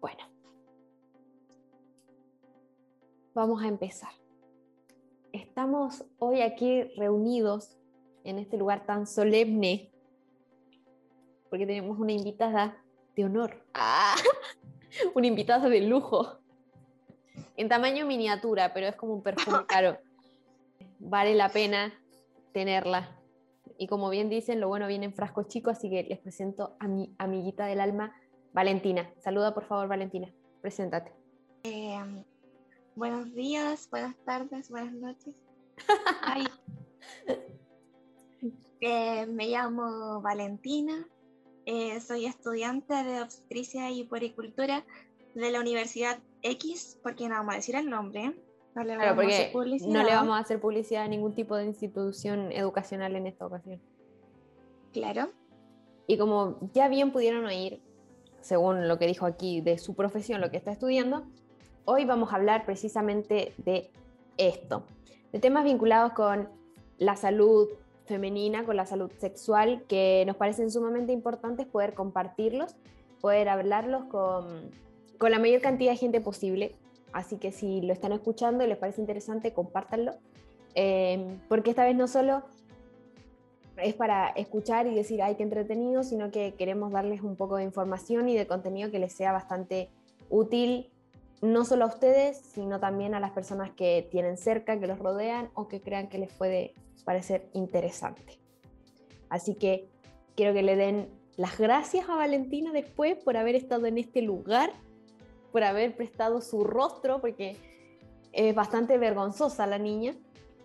Bueno, vamos a empezar. Estamos hoy aquí reunidos en este lugar tan solemne porque tenemos una invitada de honor. Ah, una invitada de lujo. En tamaño miniatura, pero es como un perfume caro. Vale la pena tenerla. Y como bien dicen, lo bueno viene en frascos chicos, así que les presento a mi amiguita del alma, Valentina. Saluda por favor, Valentina. Preséntate. Eh, buenos días, buenas tardes, buenas noches. Eh, me llamo Valentina, eh, soy estudiante de obstetricia y puericultura de la Universidad X, porque no vamos a decir el nombre. No le, vamos a hacer publicidad. no le vamos a hacer publicidad a ningún tipo de institución educacional en esta ocasión. Claro. Y como ya bien pudieron oír, según lo que dijo aquí de su profesión, lo que está estudiando, hoy vamos a hablar precisamente de esto, de temas vinculados con la salud femenina, con la salud sexual, que nos parecen sumamente importantes poder compartirlos, poder hablarlos con, con la mayor cantidad de gente posible. Así que si lo están escuchando y les parece interesante, compártanlo. Eh, porque esta vez no solo es para escuchar y decir, ay, qué entretenido, sino que queremos darles un poco de información y de contenido que les sea bastante útil, no solo a ustedes, sino también a las personas que tienen cerca, que los rodean o que crean que les puede parecer interesante. Así que quiero que le den las gracias a Valentina después por haber estado en este lugar, por haber prestado su rostro, porque es bastante vergonzosa la niña.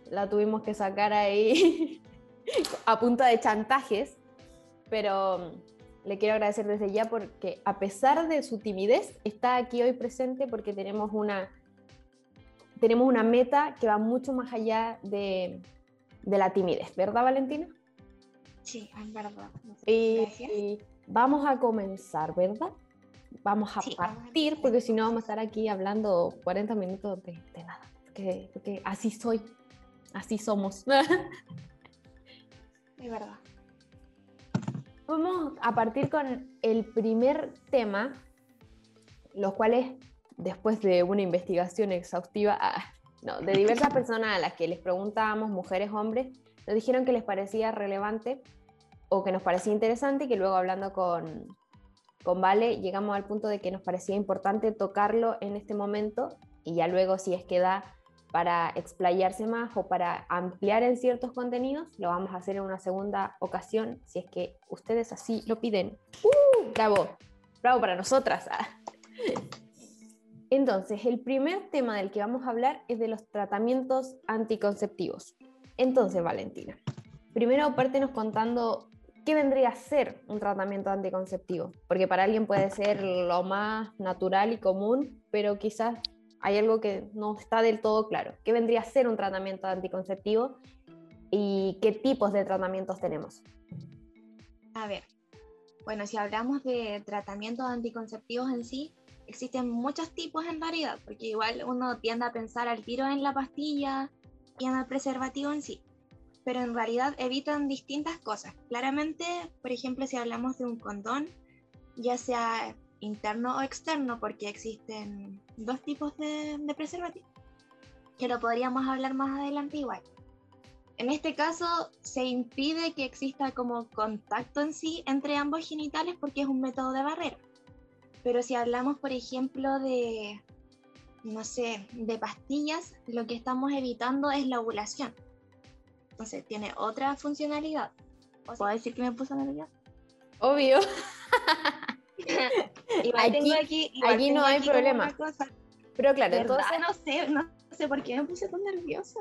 La tuvimos que sacar ahí a punta de chantajes, pero mm, le quiero agradecer desde ya porque a pesar de su timidez, está aquí hoy presente porque tenemos una, tenemos una meta que va mucho más allá de, de la timidez, ¿verdad Valentina? Sí, es verdad. Y, vamos a comenzar, ¿verdad? Vamos a partir, porque si no vamos a estar aquí hablando 40 minutos de, nada, porque así soy, así somos. verdad. Vamos a partir con el primer tema, los cuales, después de una investigación exhaustiva ah, de diversas personas a las que les preguntábamos, mujeres, hombres, nos dijeron que les parecía relevante o que nos parecía interesante y que luego hablando con, con Vale llegamos al punto de que nos parecía importante tocarlo en este momento y ya luego si es que da para explayarse más o para ampliar en ciertos contenidos, lo vamos a hacer en una segunda ocasión, si es que ustedes así lo piden. ¡Uh! ¡Bravo! ¡Bravo para nosotras! Entonces, el primer tema del que vamos a hablar es de los tratamientos anticonceptivos. Entonces, Valentina, primero nos contando qué vendría a ser un tratamiento anticonceptivo, porque para alguien puede ser lo más natural y común, pero quizás hay algo que no está del todo claro. ¿Qué vendría a ser un tratamiento anticonceptivo y qué tipos de tratamientos tenemos? A ver, bueno, si hablamos de tratamientos anticonceptivos en sí, existen muchos tipos en realidad, porque igual uno tiende a pensar al tiro en la pastilla y en el preservativo en sí, pero en realidad evitan distintas cosas. Claramente, por ejemplo, si hablamos de un condón, ya sea interno o externo, porque existen dos tipos de, de preservativo, que lo podríamos hablar más adelante igual. En este caso se impide que exista como contacto en sí entre ambos genitales porque es un método de barrera. Pero si hablamos, por ejemplo, de, no sé, de pastillas, lo que estamos evitando es la ovulación. Entonces tiene otra funcionalidad. ¿Puedo decir que me puse nerviosa? Obvio. aquí, aquí, no hay problema. Pero claro, entonces no sé, no sé por qué me puse tan nerviosa.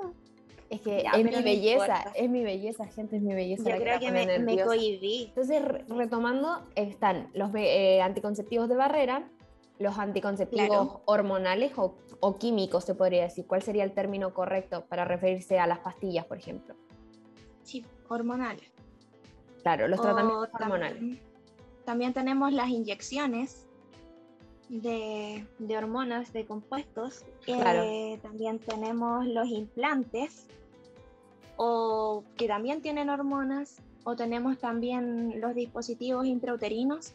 Es que es mi belleza, es mi belleza, gente, es mi belleza. Yo creo que, me, me, cohibí. Entonces, retomando, están los eh, anticonceptivos de barrera, los anticonceptivos hormonales o, o, químicos, se podría decir. ¿Cuál sería el término correcto para referirse a las pastillas, por ejemplo? Sí, hormonales. Claro, los tratamientos hormonales. También tenemos las inyecciones de, hormonas, de compuestos. Eh, también tenemos los implantes, o que también tienen hormonas, o tenemos también los dispositivos intrauterinos,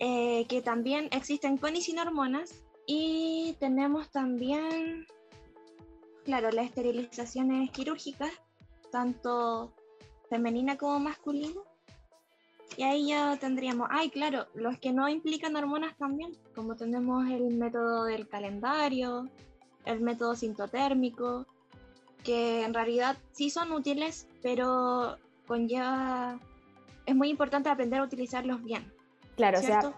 eh, que también existen con y sin hormonas. Y tenemos también, claro, las esterilizaciones quirúrgicas, tanto femenina como masculina. Y ahí ya tendríamos, ay, claro, los que no implican hormonas también, como tenemos el método del calendario, el método sintotérmico, que en realidad sí son útiles, pero conlleva, es muy importante aprender a utilizarlos bien. Claro, o sea,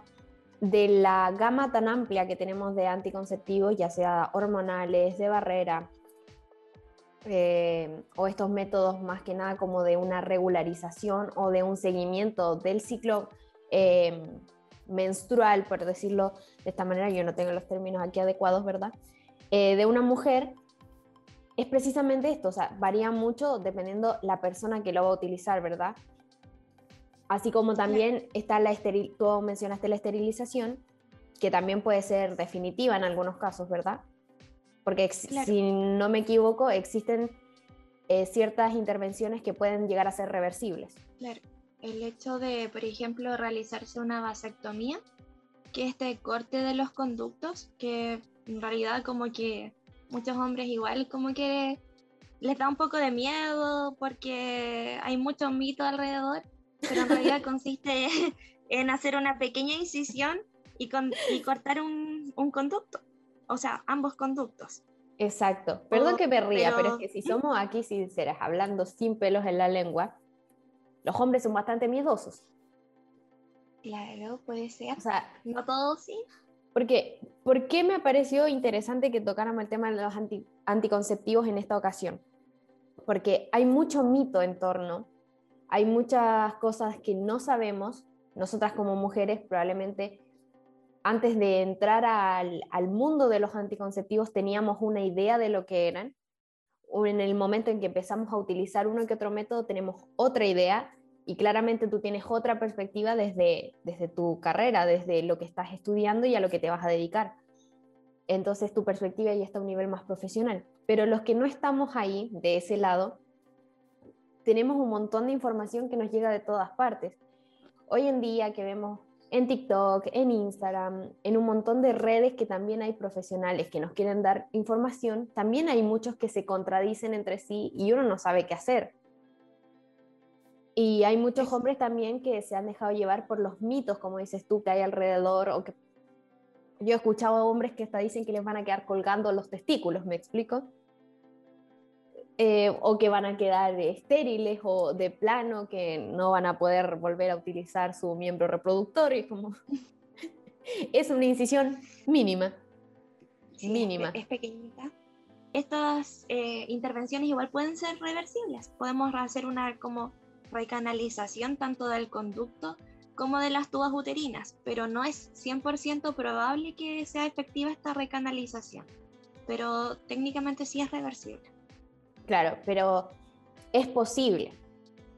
de la gama tan amplia que tenemos de anticonceptivos, ya sea hormonales, de barrera, eh, o estos métodos más que nada como de una regularización o de un seguimiento del ciclo eh, menstrual, por decirlo de esta manera, yo no tengo los términos aquí adecuados, ¿verdad? Eh, de una mujer, es precisamente esto, o sea, varía mucho dependiendo la persona que lo va a utilizar, ¿verdad? Así como también está la esteril, tú mencionaste la esterilización, que también puede ser definitiva en algunos casos, ¿verdad? Porque si no me equivoco, existen eh, ciertas intervenciones que pueden llegar a ser reversibles. Claro. El hecho de, por ejemplo, realizarse una vasectomía, que este corte de los conductos, que en realidad como que muchos hombres igual como que les da un poco de miedo porque hay mucho mito alrededor, pero en realidad consiste en hacer una pequeña incisión y, y cortar un, un conducto o sea, ambos conductos. Exacto. Perdón que me ría, pero... es que si somos aquí sinceras, hablando sin pelos en la lengua, los hombres son bastante miedosos. Claro, puede ser. O sea, no todos sí. Porque, ¿por qué me pareció interesante que tocáramos el tema de los anticonceptivos en esta ocasión? Porque hay mucho mito en torno, hay muchas cosas que no sabemos, nosotras como mujeres probablemente antes de entrar al, mundo de los anticonceptivos teníamos una idea de lo que eran. En el momento en que empezamos a utilizar uno que otro método tenemos otra idea y claramente tú tienes otra perspectiva desde, desde tu carrera, desde lo que estás estudiando y a lo que te vas a dedicar. Entonces tu perspectiva ya está a un nivel más profesional. Pero los que no estamos ahí, de ese lado, tenemos un montón de información que nos llega de todas partes. Hoy en día que vemos en TikTok, en Instagram, en un montón de redes que también hay profesionales que nos quieren dar información, también hay muchos que se contradicen entre sí y uno no sabe qué hacer. Y hay muchos hombres también que se han dejado llevar por los mitos, como dices tú, que hay alrededor, o que yo he escuchado a hombres que hasta dicen que les van a quedar colgando los testículos, ¿me explico? Eh, o que van a quedar estériles o de plano, que no van a poder volver a utilizar su miembro reproductor y como es una incisión mínima. mínima. Es, pequeñita. Estas eh, intervenciones igual pueden ser reversibles. Podemos hacer una como recanalización tanto del conducto como de las tubas uterinas, pero no es 100% probable que sea efectiva esta recanalización. Pero técnicamente sí es reversible. Claro, pero es posible.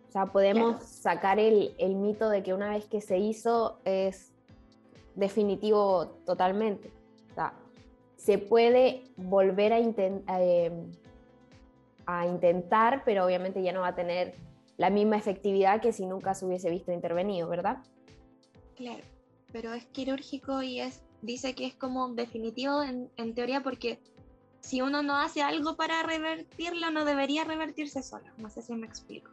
O sea, podemos sacar el, mito de que una vez que se hizo es definitivo totalmente. O sea, se puede volver a, eh, a intentar, pero obviamente ya no va a tener la misma efectividad que si nunca se hubiese visto intervenido, ¿verdad? Claro, pero es quirúrgico y es, dice que es como definitivo en, en teoría porque si uno no hace algo para revertirlo, no debería revertirse solo. No sé si me explico.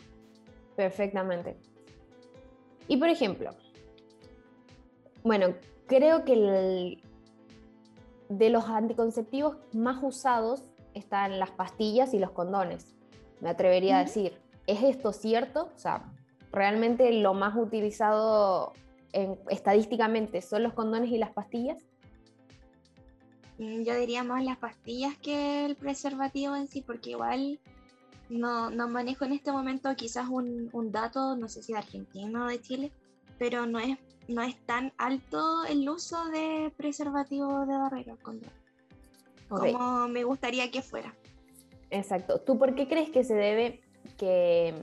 Perfectamente. Y por ejemplo, bueno, creo que de los anticonceptivos más usados están las pastillas y los condones. Me atrevería a decir, ¿es esto cierto? O sea, realmente lo más utilizado estadísticamente son los condones y las pastillas. Mm, yo diría más las pastillas que el preservativo en sí, porque igual no, no manejo en este momento quizás un, un, dato, no sé si de Argentina o de Chile, pero no es, no es tan alto el uso de preservativo de barrera como me gustaría que fuera. Exacto. ¿Tú por qué crees que se debe que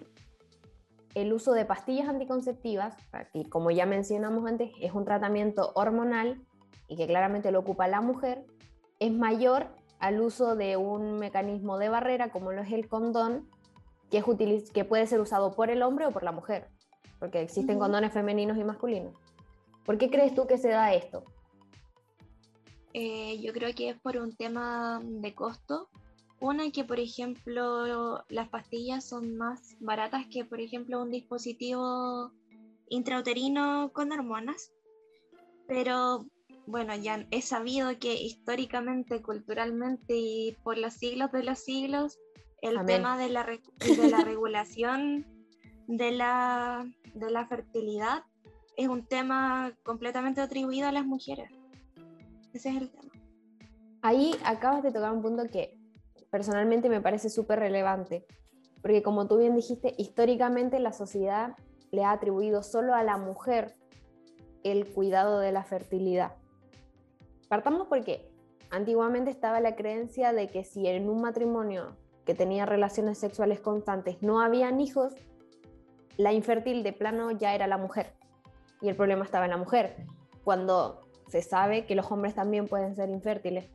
el uso de pastillas anticonceptivas, que como ya mencionamos antes, es un tratamiento hormonal y que claramente lo ocupa la mujer, es mayor al uso de un mecanismo de barrera como lo es el condón, que, es que puede ser usado por el hombre o por la mujer, porque existen condones femeninos y masculinos. ¿Por qué crees tú que se da esto? Eh, yo creo que es por un tema de costo. Una, que por ejemplo las pastillas son más baratas que por ejemplo un dispositivo intrauterino con hormonas. Pero bueno, ya he sabido que históricamente, culturalmente y por los siglos de los siglos, el tema de la, de la regulación de la, de la fertilidad es un tema completamente atribuido a las mujeres. Ese es el tema. Ahí acabas de tocar un punto que personalmente me parece súper relevante, porque como tú bien dijiste, históricamente la sociedad le ha atribuido solo a la mujer el cuidado de la fertilidad. Partamos porque antiguamente estaba la creencia de que si en un matrimonio que tenía relaciones sexuales constantes no habían hijos, la infértil de plano ya era la mujer. Y el problema estaba en la mujer. Cuando se sabe que los hombres también pueden ser infértiles.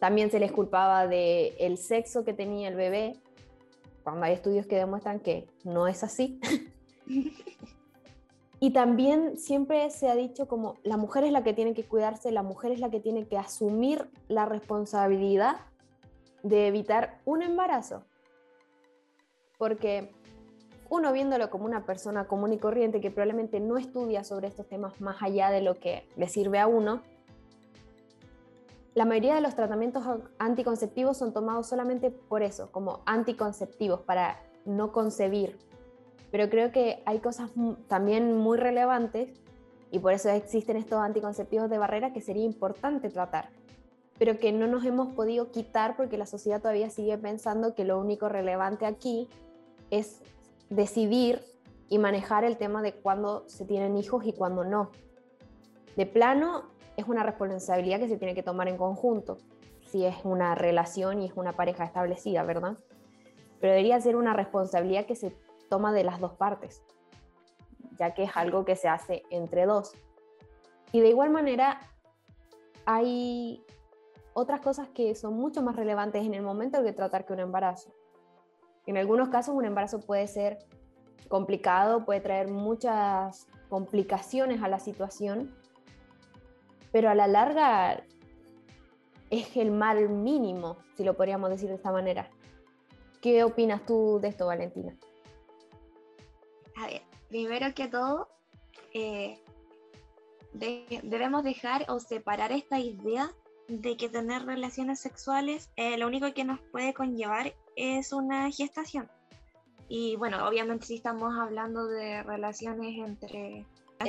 También se les culpaba de sexo que tenía el bebé, cuando hay estudios que demuestran que no es así. y también siempre se ha dicho como la mujer es la que tiene que cuidarse, la mujer es la que tiene que asumir la responsabilidad de evitar un embarazo. Porque uno viéndolo como una persona común y corriente que probablemente no estudia sobre estos temas más allá de lo que le sirve a uno, la mayoría de los tratamientos anticonceptivos son tomados solamente por eso, como anticonceptivos, para no concebir. Pero creo que hay cosas también muy relevantes y por eso existen estos anticonceptivos de barrera que sería importante tratar, pero que no nos hemos podido quitar porque la sociedad todavía sigue pensando que lo único relevante aquí es decidir y manejar el tema de cuándo se tienen hijos y cuándo no. De plano, es una responsabilidad que se tiene que tomar en conjunto, si es una relación y es una pareja establecida, ¿verdad? Pero debería ser una responsabilidad que se toma de las dos partes, ya que es algo que se hace entre dos. Y de igual manera, hay otras cosas que son mucho más relevantes en el momento de tratar que un embarazo. En algunos casos un embarazo puede ser complicado, puede traer muchas complicaciones a la situación, pero a la larga es el mal mínimo, si lo podríamos decir de esta manera. ¿Qué opinas tú de esto, Valentina? A ver, primero que todo, eh, debemos dejar o separar esta idea de que tener relaciones sexuales eh, lo único que nos puede conllevar es una gestación. Y bueno, obviamente si estamos hablando de relaciones entre...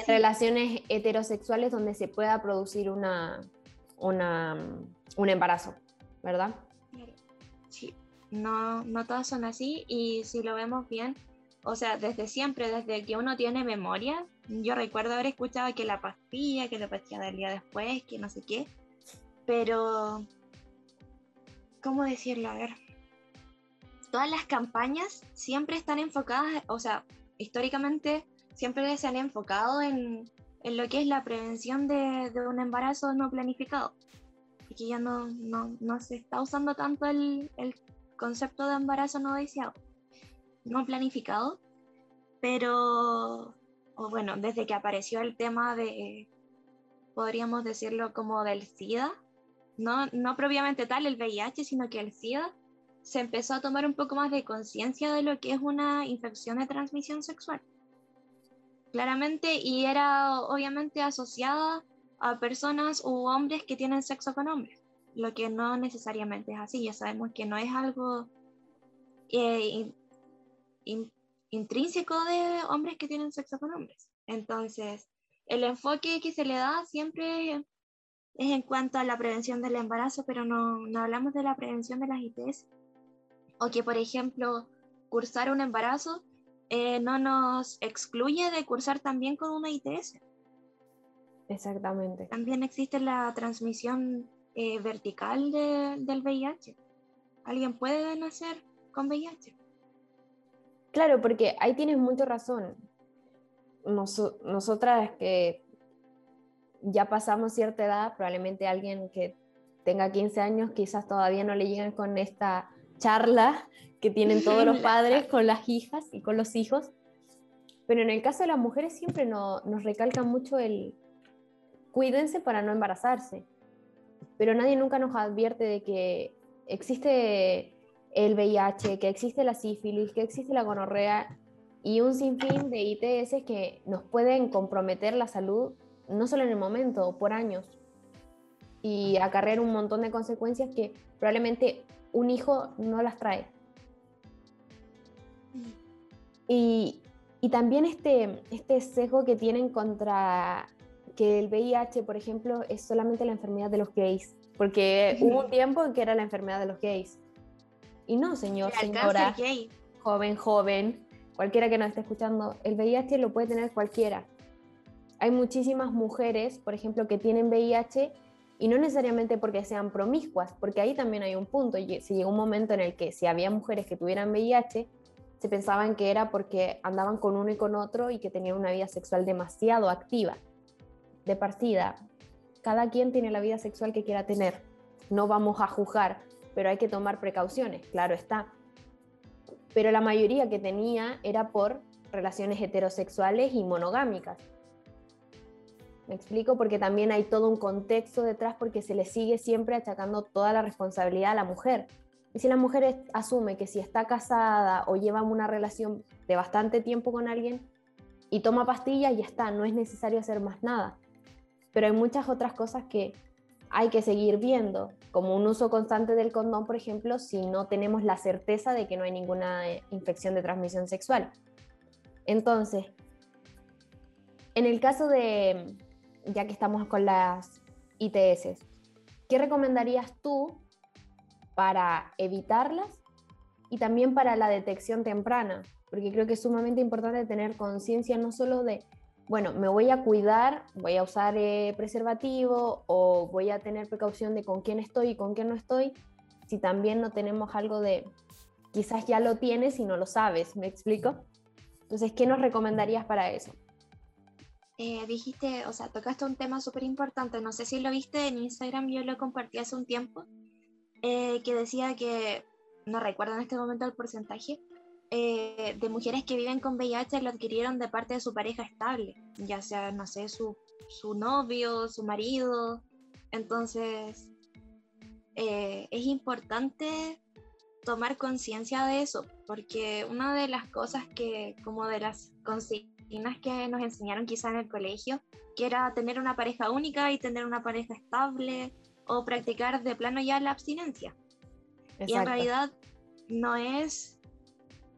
relaciones heterosexuales donde se pueda producir una, una, un embarazo, ¿verdad? Sí, no, no todas son así y si lo vemos bien, o sea, desde siempre, desde que uno tiene memoria, yo recuerdo haber escuchado que la pastilla, que la pastilla del día después, que no sé qué, pero, ¿cómo decirlo? A ver, todas las campañas siempre están enfocadas, o sea, históricamente siempre se han enfocado en, en lo que es la prevención de, de, un embarazo no planificado. Y que ya no, no, no se está usando tanto el, el, concepto de embarazo no deseado, no planificado, pero, o bueno, desde que apareció el tema de, podríamos decirlo como del SIDA, no, no propiamente tal el VIH, sino que el SIDA se empezó a tomar un poco más de conciencia de lo que es una infección de transmisión sexual. Claramente, y era obviamente asociada a personas u hombres que tienen sexo con hombres, lo que no necesariamente es así, ya sabemos que no es algo eh, intrínseco de hombres que tienen sexo con hombres. Entonces, el enfoque que se le da siempre es en cuanto a la prevención del embarazo, pero no, no hablamos de la prevención de las ITS o que, por ejemplo, cursar un embarazo eh, no nos excluye de cursar también con una ITS. Exactamente. También existe la transmisión eh, vertical del VIH. Alguien puede nacer con VIH. Claro, porque ahí tienes mucha razón. nosotras que ya pasamos cierta edad, probablemente alguien que tenga 15 años quizás todavía no le lleguen con esta charla que tienen todos los padres con las hijas y con los hijos. Pero en el caso de las mujeres siempre nos recalcan mucho el cuídense para no embarazarse. Pero nadie nunca nos advierte de que existe el VIH, que existe la sífilis, que existe la gonorrea y un sinfín de ITS que nos pueden comprometer la salud no solo en el momento, por años y acarrear un montón de consecuencias que probablemente un hijo no las trae. Y, y también este, este sesgo que tienen contra que el VIH, por ejemplo, es solamente la enfermedad de los gays, porque hubo un tiempo en que era la enfermedad de los gays. Y no, señor, señora, joven, joven, cualquiera que nos esté escuchando, el VIH lo puede tener cualquiera. Hay muchísimas mujeres, por ejemplo, que tienen VIH y no necesariamente porque sean promiscuas, porque ahí también hay un punto. Se llegó un momento en el que si había mujeres que tuvieran VIH, se pensaban que era porque andaban con uno y con otro y que tenían una vida sexual demasiado activa. De partida, cada quien tiene la vida sexual que quiera tener. No vamos a juzgar, pero hay que tomar precauciones, claro está. Pero la mayoría que tenía era por relaciones heterosexuales y monogámicas. Me explico porque también hay todo un contexto detrás porque se le sigue siempre achacando toda la responsabilidad a la mujer. Y si la mujer asume que si está casada o lleva una relación de bastante tiempo con alguien y toma pastillas, ya está, no es necesario hacer más nada. Pero hay muchas otras cosas que hay que seguir viendo, como un uso constante del condón, por ejemplo, si no tenemos la certeza de que no hay ninguna eh, infección de transmisión sexual. Entonces, en el caso de, ya que estamos con las ITS, ¿qué recomendarías tú para evitarlas y también para la detección temprana? Porque creo que es sumamente importante tener conciencia no solo de, bueno, me voy a cuidar, voy a usar eh, preservativo o voy a tener precaución de con quién estoy y con quién no estoy, si también no tenemos algo de, quizás ya lo tienes y no lo sabes, ¿me explico? Entonces, ¿qué nos recomendarías para eso? Eh, dijiste, o sea, tocaste un tema súper importante, no sé si lo viste en Instagram, yo lo compartí hace un tiempo, eh, que decía que, no recuerdo en este momento el porcentaje, eh, de mujeres que viven con VIH lo adquirieron de parte de su pareja estable, ya sea, no sé, su, su novio, su marido. Entonces, es importante tomar conciencia de eso, porque una de las cosas que, como de las consignas, que nos enseñaron quizá en el colegio, que era tener una pareja única y tener una pareja estable o practicar de plano ya la abstinencia. Y en realidad no es,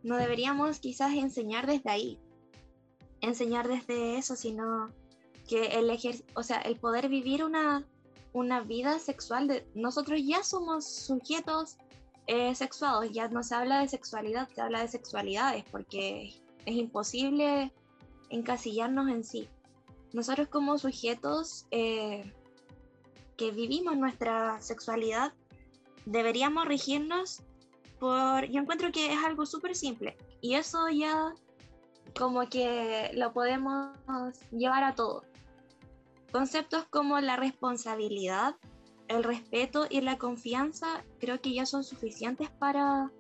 no deberíamos quizás enseñar desde ahí, enseñar desde eso, sino que el o sea, el poder vivir una, una vida sexual, de, nosotros ya somos sujetos eh, sexuados, ya no se habla de sexualidad, se habla de sexualidades, porque es imposible encasillarnos en sí. Nosotros como sujetos eh, que vivimos nuestra sexualidad, deberíamos regirnos por... Yo encuentro que es algo súper simple y eso ya como que lo podemos llevar a todo. Conceptos como la responsabilidad, el respeto y la confianza creo que ya son suficientes para,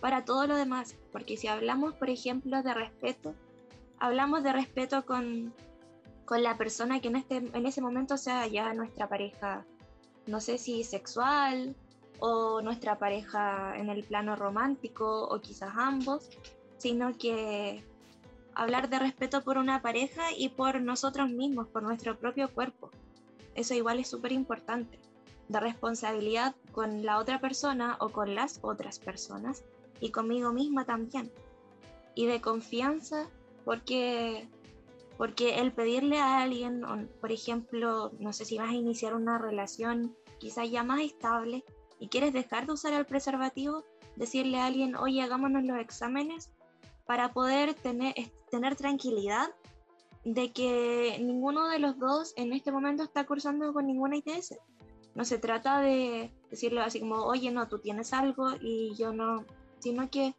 para todo lo demás, porque si hablamos, por ejemplo, de respeto, hablamos de respeto con, la persona que en, este, en ese momento sea ya nuestra pareja, no sé si sexual o nuestra pareja en el plano romántico o quizás ambos, sino que hablar de respeto por una pareja y por nosotros mismos, por nuestro propio cuerpo. Eso igual es súper importante. De responsabilidad con la otra persona o con las otras personas y conmigo misma también. Y de confianza porque, porque el pedirle a alguien, por ejemplo, no sé si vas a iniciar una relación quizás ya más estable y quieres dejar de usar el preservativo, decirle a alguien, oye, hagámonos los exámenes para poder tener, tener tranquilidad de que ninguno de los dos en este momento está cursando con ninguna ITS. No se trata de decirle así como, oye, no, tú tienes algo y yo no, sino que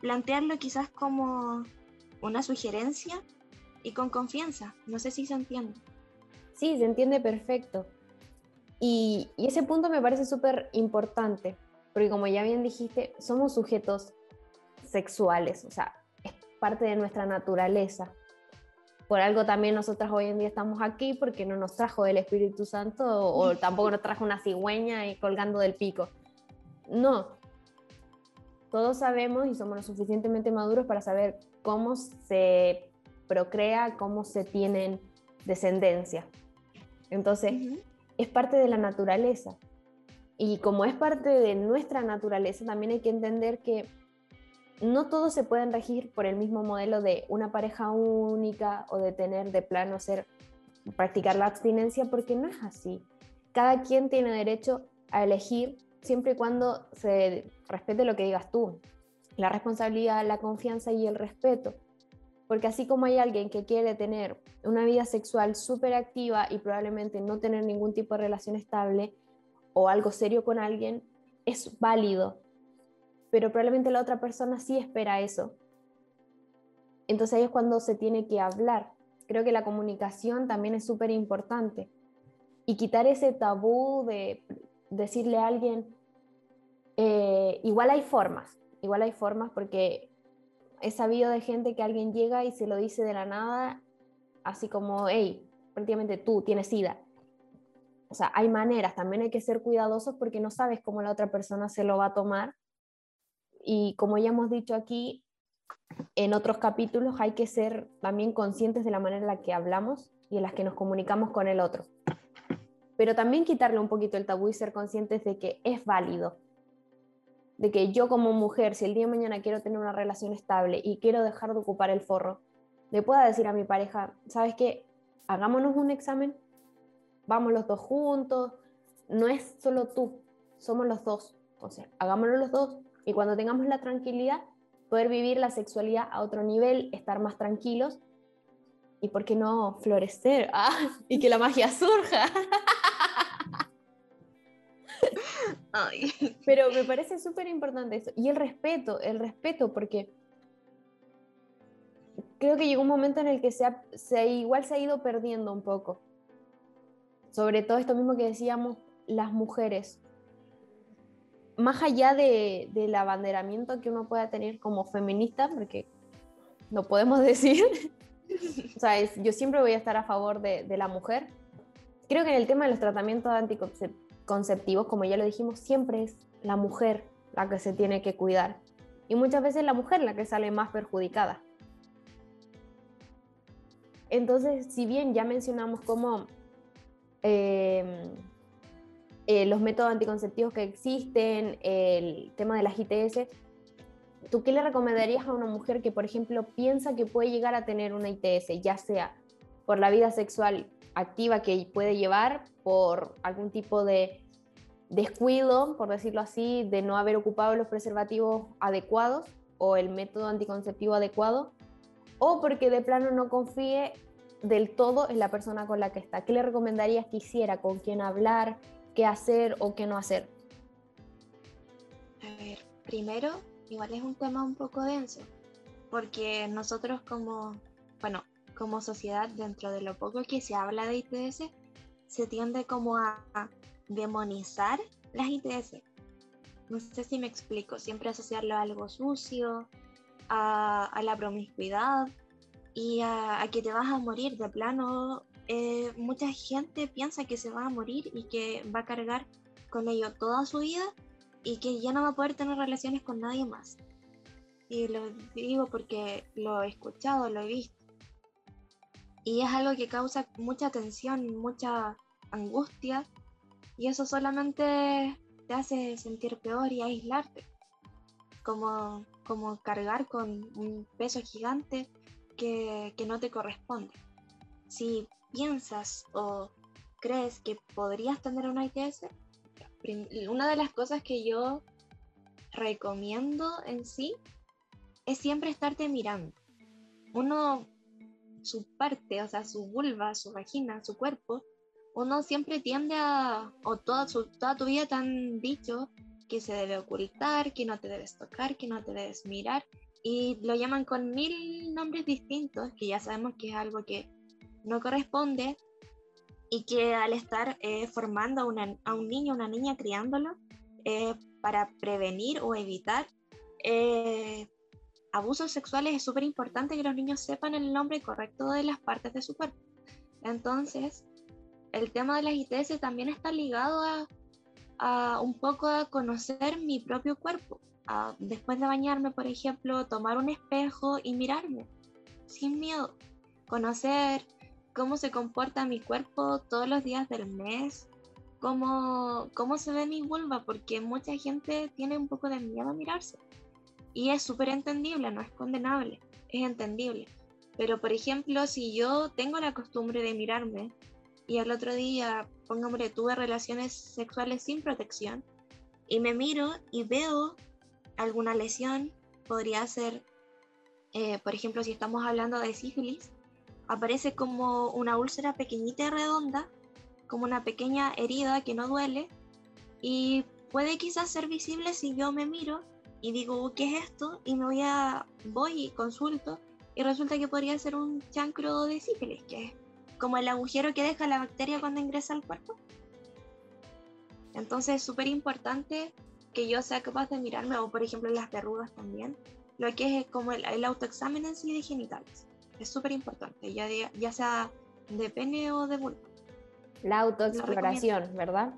plantearlo quizás como una sugerencia y con confianza. No sé si se entiende. Sí, se entiende perfecto. Y, ese punto me parece súper importante, porque como ya bien dijiste, somos sujetos sexuales, o sea, parte de nuestra naturaleza. Por algo también nosotras hoy en día estamos aquí porque no nos trajo el Espíritu Santo o, tampoco nos trajo una cigüeña y colgando del pico. No. Todos sabemos y somos lo suficientemente maduros para saber cómo se procrea, cómo se tienen descendencia. Entonces, es parte de la naturaleza. Y como es parte de nuestra naturaleza, también hay que entender que no todos se pueden regir por el mismo modelo de una pareja única o de tener de plano ser practicar la abstinencia porque no es así. Cada quien tiene derecho a elegir siempre y cuando se respete lo que digas tú, la responsabilidad, la confianza y el respeto. Porque así como hay alguien que quiere tener una vida sexual súper activa y probablemente no tener ningún tipo de relación estable o algo serio con alguien, es válido pero probablemente la otra persona sí espera eso. Entonces ahí es cuando se tiene que hablar. Creo que la comunicación también es súper importante. Y quitar ese tabú de decirle a alguien, eh, igual hay formas, igual hay formas porque he sabido de gente que alguien llega y se lo dice de la nada, así como, hey, prácticamente tú tienes sida. O sea, hay maneras, también hay que ser cuidadosos porque no sabes cómo la otra persona se lo va a tomar y como ya hemos dicho aquí en otros capítulos, hay que ser también conscientes de la manera en la que hablamos y en la que nos comunicamos con el otro. Pero también quitarle un poquito el tabú y ser conscientes de que es válido. De que yo como mujer, si el día de mañana quiero tener una relación estable y quiero dejar de ocupar el forro, le pueda decir a mi pareja, ¿sabes qué? Hagámonos un examen, vamos los dos juntos, no es solo tú, somos los dos. Entonces, hagámoslo los dos, y cuando tengamos la tranquilidad, poder vivir la sexualidad a otro nivel, estar más tranquilos y, ¿por qué no, florecer? Ah, y que la magia surja. Pero me parece súper importante eso. Y el respeto, el respeto, porque creo que llegó un momento en el que se, se igual se ha ido perdiendo un poco. Sobre todo esto mismo que decíamos, las mujeres más allá de, del abanderamiento que uno pueda tener como feminista, porque no podemos decir, o sea, yo siempre voy a estar a favor de, de, la mujer. Creo que en el tema de los tratamientos anticonceptivos, como ya lo dijimos, siempre es la mujer la que se tiene que cuidar. Y muchas veces la mujer la que sale más perjudicada. Entonces, si bien ya mencionamos cómo eh, eh, los métodos anticonceptivos que existen, el tema de las ITS, ¿tú qué le recomendarías a una mujer que, por ejemplo, piensa que puede llegar a tener una ITS, ya sea por la vida sexual activa que puede llevar, por algún tipo de descuido, por decirlo así, de no haber ocupado los preservativos adecuados o el método anticonceptivo adecuado, o porque de plano no confíe del todo en la persona con la que está. ¿Qué le recomendarías que hiciera? ¿Con quién hablar? qué hacer o qué no hacer? A ver, primero, igual es un tema un poco denso, porque nosotros como, bueno, como sociedad, dentro de lo poco que se habla de ITS, se tiende como a, demonizar las ITS. No sé si me explico, siempre asociarlo a algo sucio, a, la promiscuidad y a, a, que te vas a morir de plano eh, mucha gente piensa que se va a morir y que va a cargar con ello toda su vida y que ya no va a poder tener relaciones con nadie más. Y lo digo porque lo he escuchado, lo he visto. Y es algo que causa mucha tensión, mucha angustia y eso solamente te hace sentir peor y aislarte. Como, como cargar con un peso gigante que, que no te corresponde. Si piensas o crees que podrías tener una ITS, una de las cosas que yo recomiendo en sí es siempre estarte mirando. Uno, su parte, o sea, su vulva, su vagina, su cuerpo, uno siempre tiende a, o toda, su, toda tu vida te dicho que se debe ocultar, que no te debes tocar, que no te debes mirar, y lo llaman con mil nombres distintos, que ya sabemos que es algo que no corresponde y que al estar eh, formando a, un niño una niña, criándolo, eh, para prevenir o evitar eh, abusos sexuales es súper importante que los niños sepan el nombre correcto de las partes de su cuerpo. Entonces, el tema de las ITS también está ligado a, un poco a conocer mi propio cuerpo. Después de bañarme, por ejemplo, tomar un espejo y mirarme sin miedo. Conocer cómo se comporta mi cuerpo todos los días del mes, cómo, cómo se ve mi vulva, porque mucha gente tiene un poco de miedo a mirarse. Y es súper entendible, no es condenable, es entendible. Pero, por ejemplo, si yo tengo la costumbre de mirarme y al otro día, pongámosle, tuve relaciones sexuales sin protección y me miro y veo alguna lesión, podría ser, eh, por ejemplo, si estamos hablando de sífilis, aparece como una úlcera pequeñita y redonda, como una pequeña herida que no duele y puede quizás ser visible si yo me miro y digo, ¿qué es esto? Y me voy a, voy y consulto y resulta que podría ser un chancro de sífilis, que es como el agujero que deja la bacteria cuando ingresa al cuerpo. Entonces es súper importante que yo sea capaz de mirarme, o por ejemplo las verrugas también, lo que es como el, el autoexamen en sí de genitales. Es súper importante, ya, ya sea de pene o de vulva. La autoexploración, ¿verdad?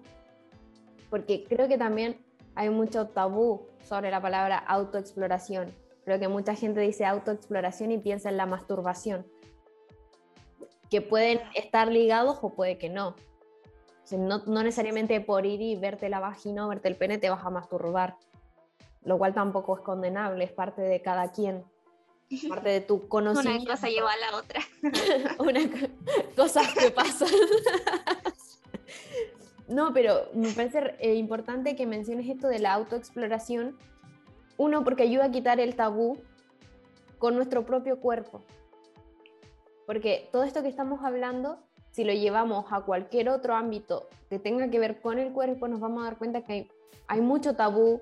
Porque creo que también hay mucho tabú sobre la palabra autoexploración. Creo que mucha gente dice autoexploración y piensa en la masturbación, que pueden estar ligados o puede que no. no, no necesariamente por ir y verte la vagina o verte el pene te vas a masturbar, lo cual tampoco es condenable, es parte de cada quien parte de tu conocimiento. Una cosa lleva a la otra. Una cosas que pasan. no, pero me parece eh, importante que menciones esto de la autoexploración. Uno, porque ayuda a quitar el tabú con nuestro propio cuerpo. Porque todo esto que estamos hablando, si lo llevamos a cualquier otro ámbito que tenga que ver con el cuerpo, nos vamos a dar cuenta que hay, mucho tabú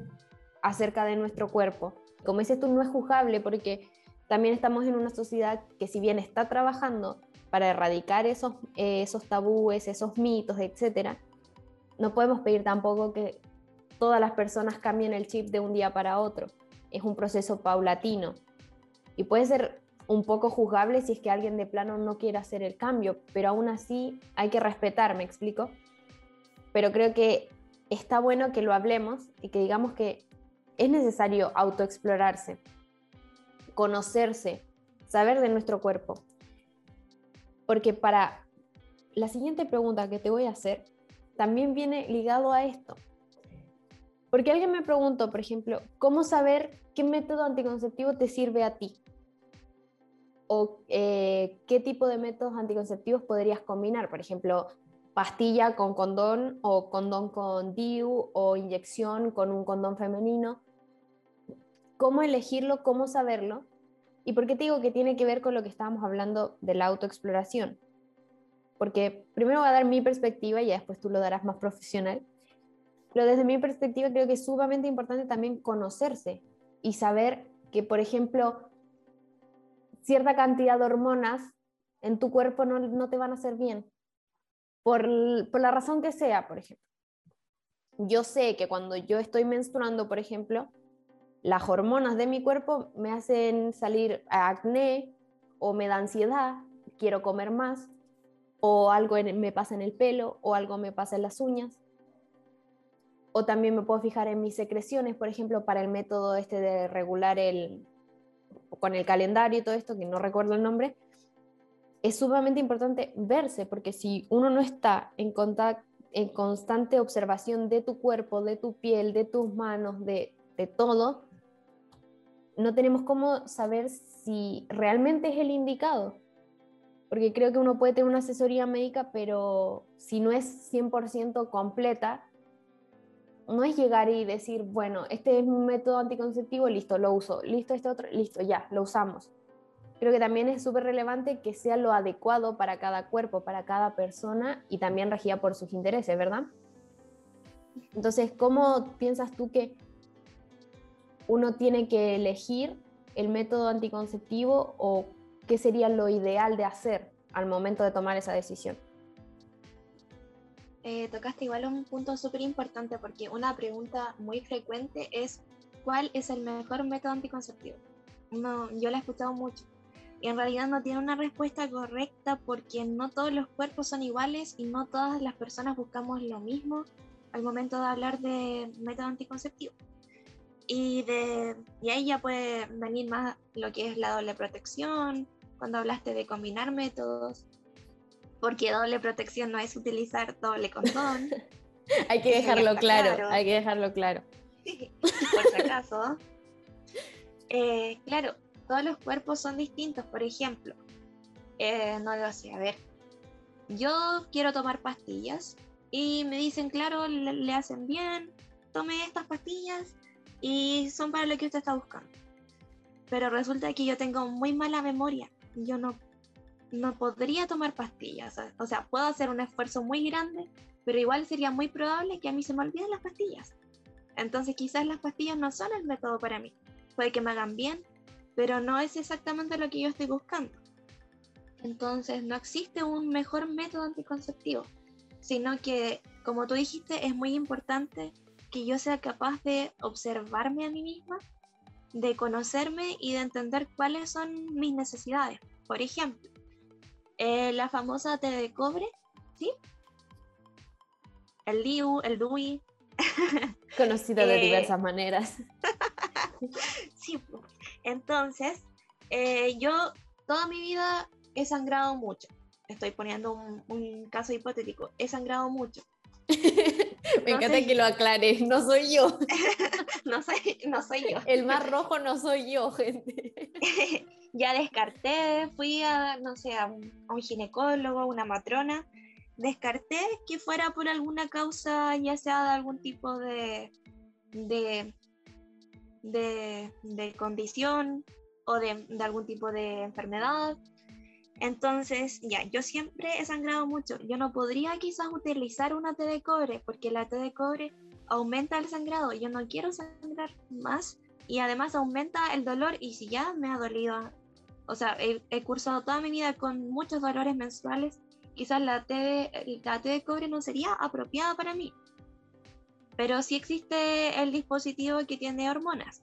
acerca de nuestro cuerpo. Como dices tú, no es juzgable porque también estamos en una sociedad que si bien está trabajando para erradicar esos, eh, esos tabúes, esos mitos, etc., no podemos pedir tampoco que todas las personas cambien el chip de un día para otro. Es un proceso paulatino. Y puede ser un poco juzgable si es que alguien de plano no quiere hacer el cambio, pero aún así hay que respetar, me explico. Pero creo que está bueno que lo hablemos y que digamos que es necesario autoexplorarse conocerse, saber de nuestro cuerpo. Porque para la siguiente pregunta que te voy a hacer también viene ligado a esto. Porque alguien me preguntó, por ejemplo, ¿cómo saber qué método anticonceptivo te sirve a ti? O eh, qué tipo de métodos anticonceptivos podrías combinar, por ejemplo, pastilla con condón o condón con DIU o inyección con un condón femenino cómo elegirlo, cómo saberlo. ¿Y por qué te digo que tiene que ver con lo que estábamos hablando de la autoexploración? Porque primero voy a dar mi perspectiva y después tú lo darás más profesional. Pero desde mi perspectiva creo que es sumamente importante también conocerse y saber que, por ejemplo, cierta cantidad de hormonas en tu cuerpo no, te van a hacer bien. Por, por la razón que sea, por ejemplo. Yo sé que cuando yo estoy menstruando, por ejemplo, las hormonas de mi cuerpo me hacen salir acné o me da ansiedad, quiero comer más, o algo me pasa en el pelo, o algo me pasa en las uñas. O también me puedo fijar en mis secreciones, por ejemplo, para el método este de regular el, con el calendario y todo esto, que no recuerdo el nombre, es sumamente importante verse, porque si uno no está en, en constante observación de tu cuerpo, de tu piel, de tus manos, de, de todo, no tenemos cómo saber si realmente es el indicado. Porque creo que uno puede tener una asesoría médica, pero si no es 100% completa, no es llegar y decir, bueno, este es un método anticonceptivo, listo, lo uso, listo, este otro, listo, ya, lo usamos. Creo que también es súper relevante que sea lo adecuado para cada cuerpo, para cada persona y también regida por sus intereses, ¿verdad? Entonces, ¿cómo piensas tú que uno tiene que elegir el método anticonceptivo o qué sería lo ideal de hacer al momento de tomar esa decisión. Eh, tocaste igual un punto súper importante porque una pregunta muy frecuente es ¿cuál es el mejor método anticonceptivo? no, yo la he escuchado mucho. Y en realidad no tiene una respuesta correcta porque no todos los cuerpos son iguales y no todas las personas buscamos lo mismo al momento de hablar de método anticonceptivo. Y, de, y ahí ya puede venir más lo que es la doble protección, cuando hablaste de combinar métodos, porque doble protección no es utilizar doble condón. hay que dejarlo claro, hay que dejarlo claro. Por si acaso. Eh, claro, todos los cuerpos son distintos, por ejemplo. Eh, no lo sé, a ver. Yo quiero tomar pastillas y me dicen, claro, le, hacen bien, tome estas pastillas y son para lo que usted está buscando. Pero resulta que yo tengo muy mala memoria. Yo no, no podría tomar pastillas. O sea, puedo hacer un esfuerzo muy grande, pero igual sería muy probable que a mí se me olviden las pastillas. Entonces quizás las pastillas no son el método para mí. Puede que me hagan bien, pero no es exactamente lo que yo estoy buscando. Entonces no existe un mejor método anticonceptivo, sino que, como tú dijiste, es muy importante que yo sea capaz de observarme a mí misma, de conocerme y de entender cuáles son mis necesidades. Por ejemplo, eh, la famosa T de cobre, ¿sí? El DIU, el DUI, Conocido de eh, diversas maneras. sí, entonces, eh, yo toda mi vida he sangrado mucho. Estoy poniendo un, caso hipotético. He sangrado mucho. Me encanta que lo aclares, no soy yo. no, soy, no soy yo. El más rojo no soy yo, gente. ya descarté, fui a, no sé, a un, a un ginecólogo, una matrona, descarté que fuera por alguna causa, ya sea de algún tipo de, de, de, condición o de, de, algún tipo de enfermedad. Entonces, ya, yo siempre he sangrado mucho. Yo no podría quizás utilizar una T de cobre porque la T de cobre aumenta el sangrado. Yo no quiero sangrar más y además aumenta el dolor y si ya me ha dolido, o sea, he cursado toda mi vida con muchos dolores menstruales quizás la T, de, la de cobre no sería apropiada para mí. Pero sí existe el dispositivo que tiene hormonas.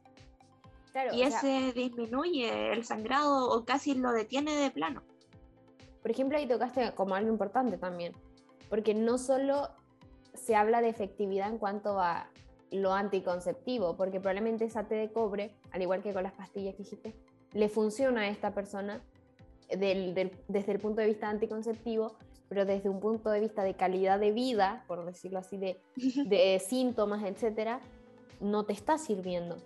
y ese disminuye el sangrado o casi lo detiene de plano. Por ejemplo, ahí tocaste como algo importante también, porque no solo se habla de efectividad en cuanto a lo anticonceptivo, porque probablemente esa T de cobre, al igual que con las pastillas que dijiste, le funciona a esta persona desde el punto de vista anticonceptivo, pero desde un punto de vista de calidad de vida, por decirlo así, de, de síntomas, etcétera, no te está sirviendo.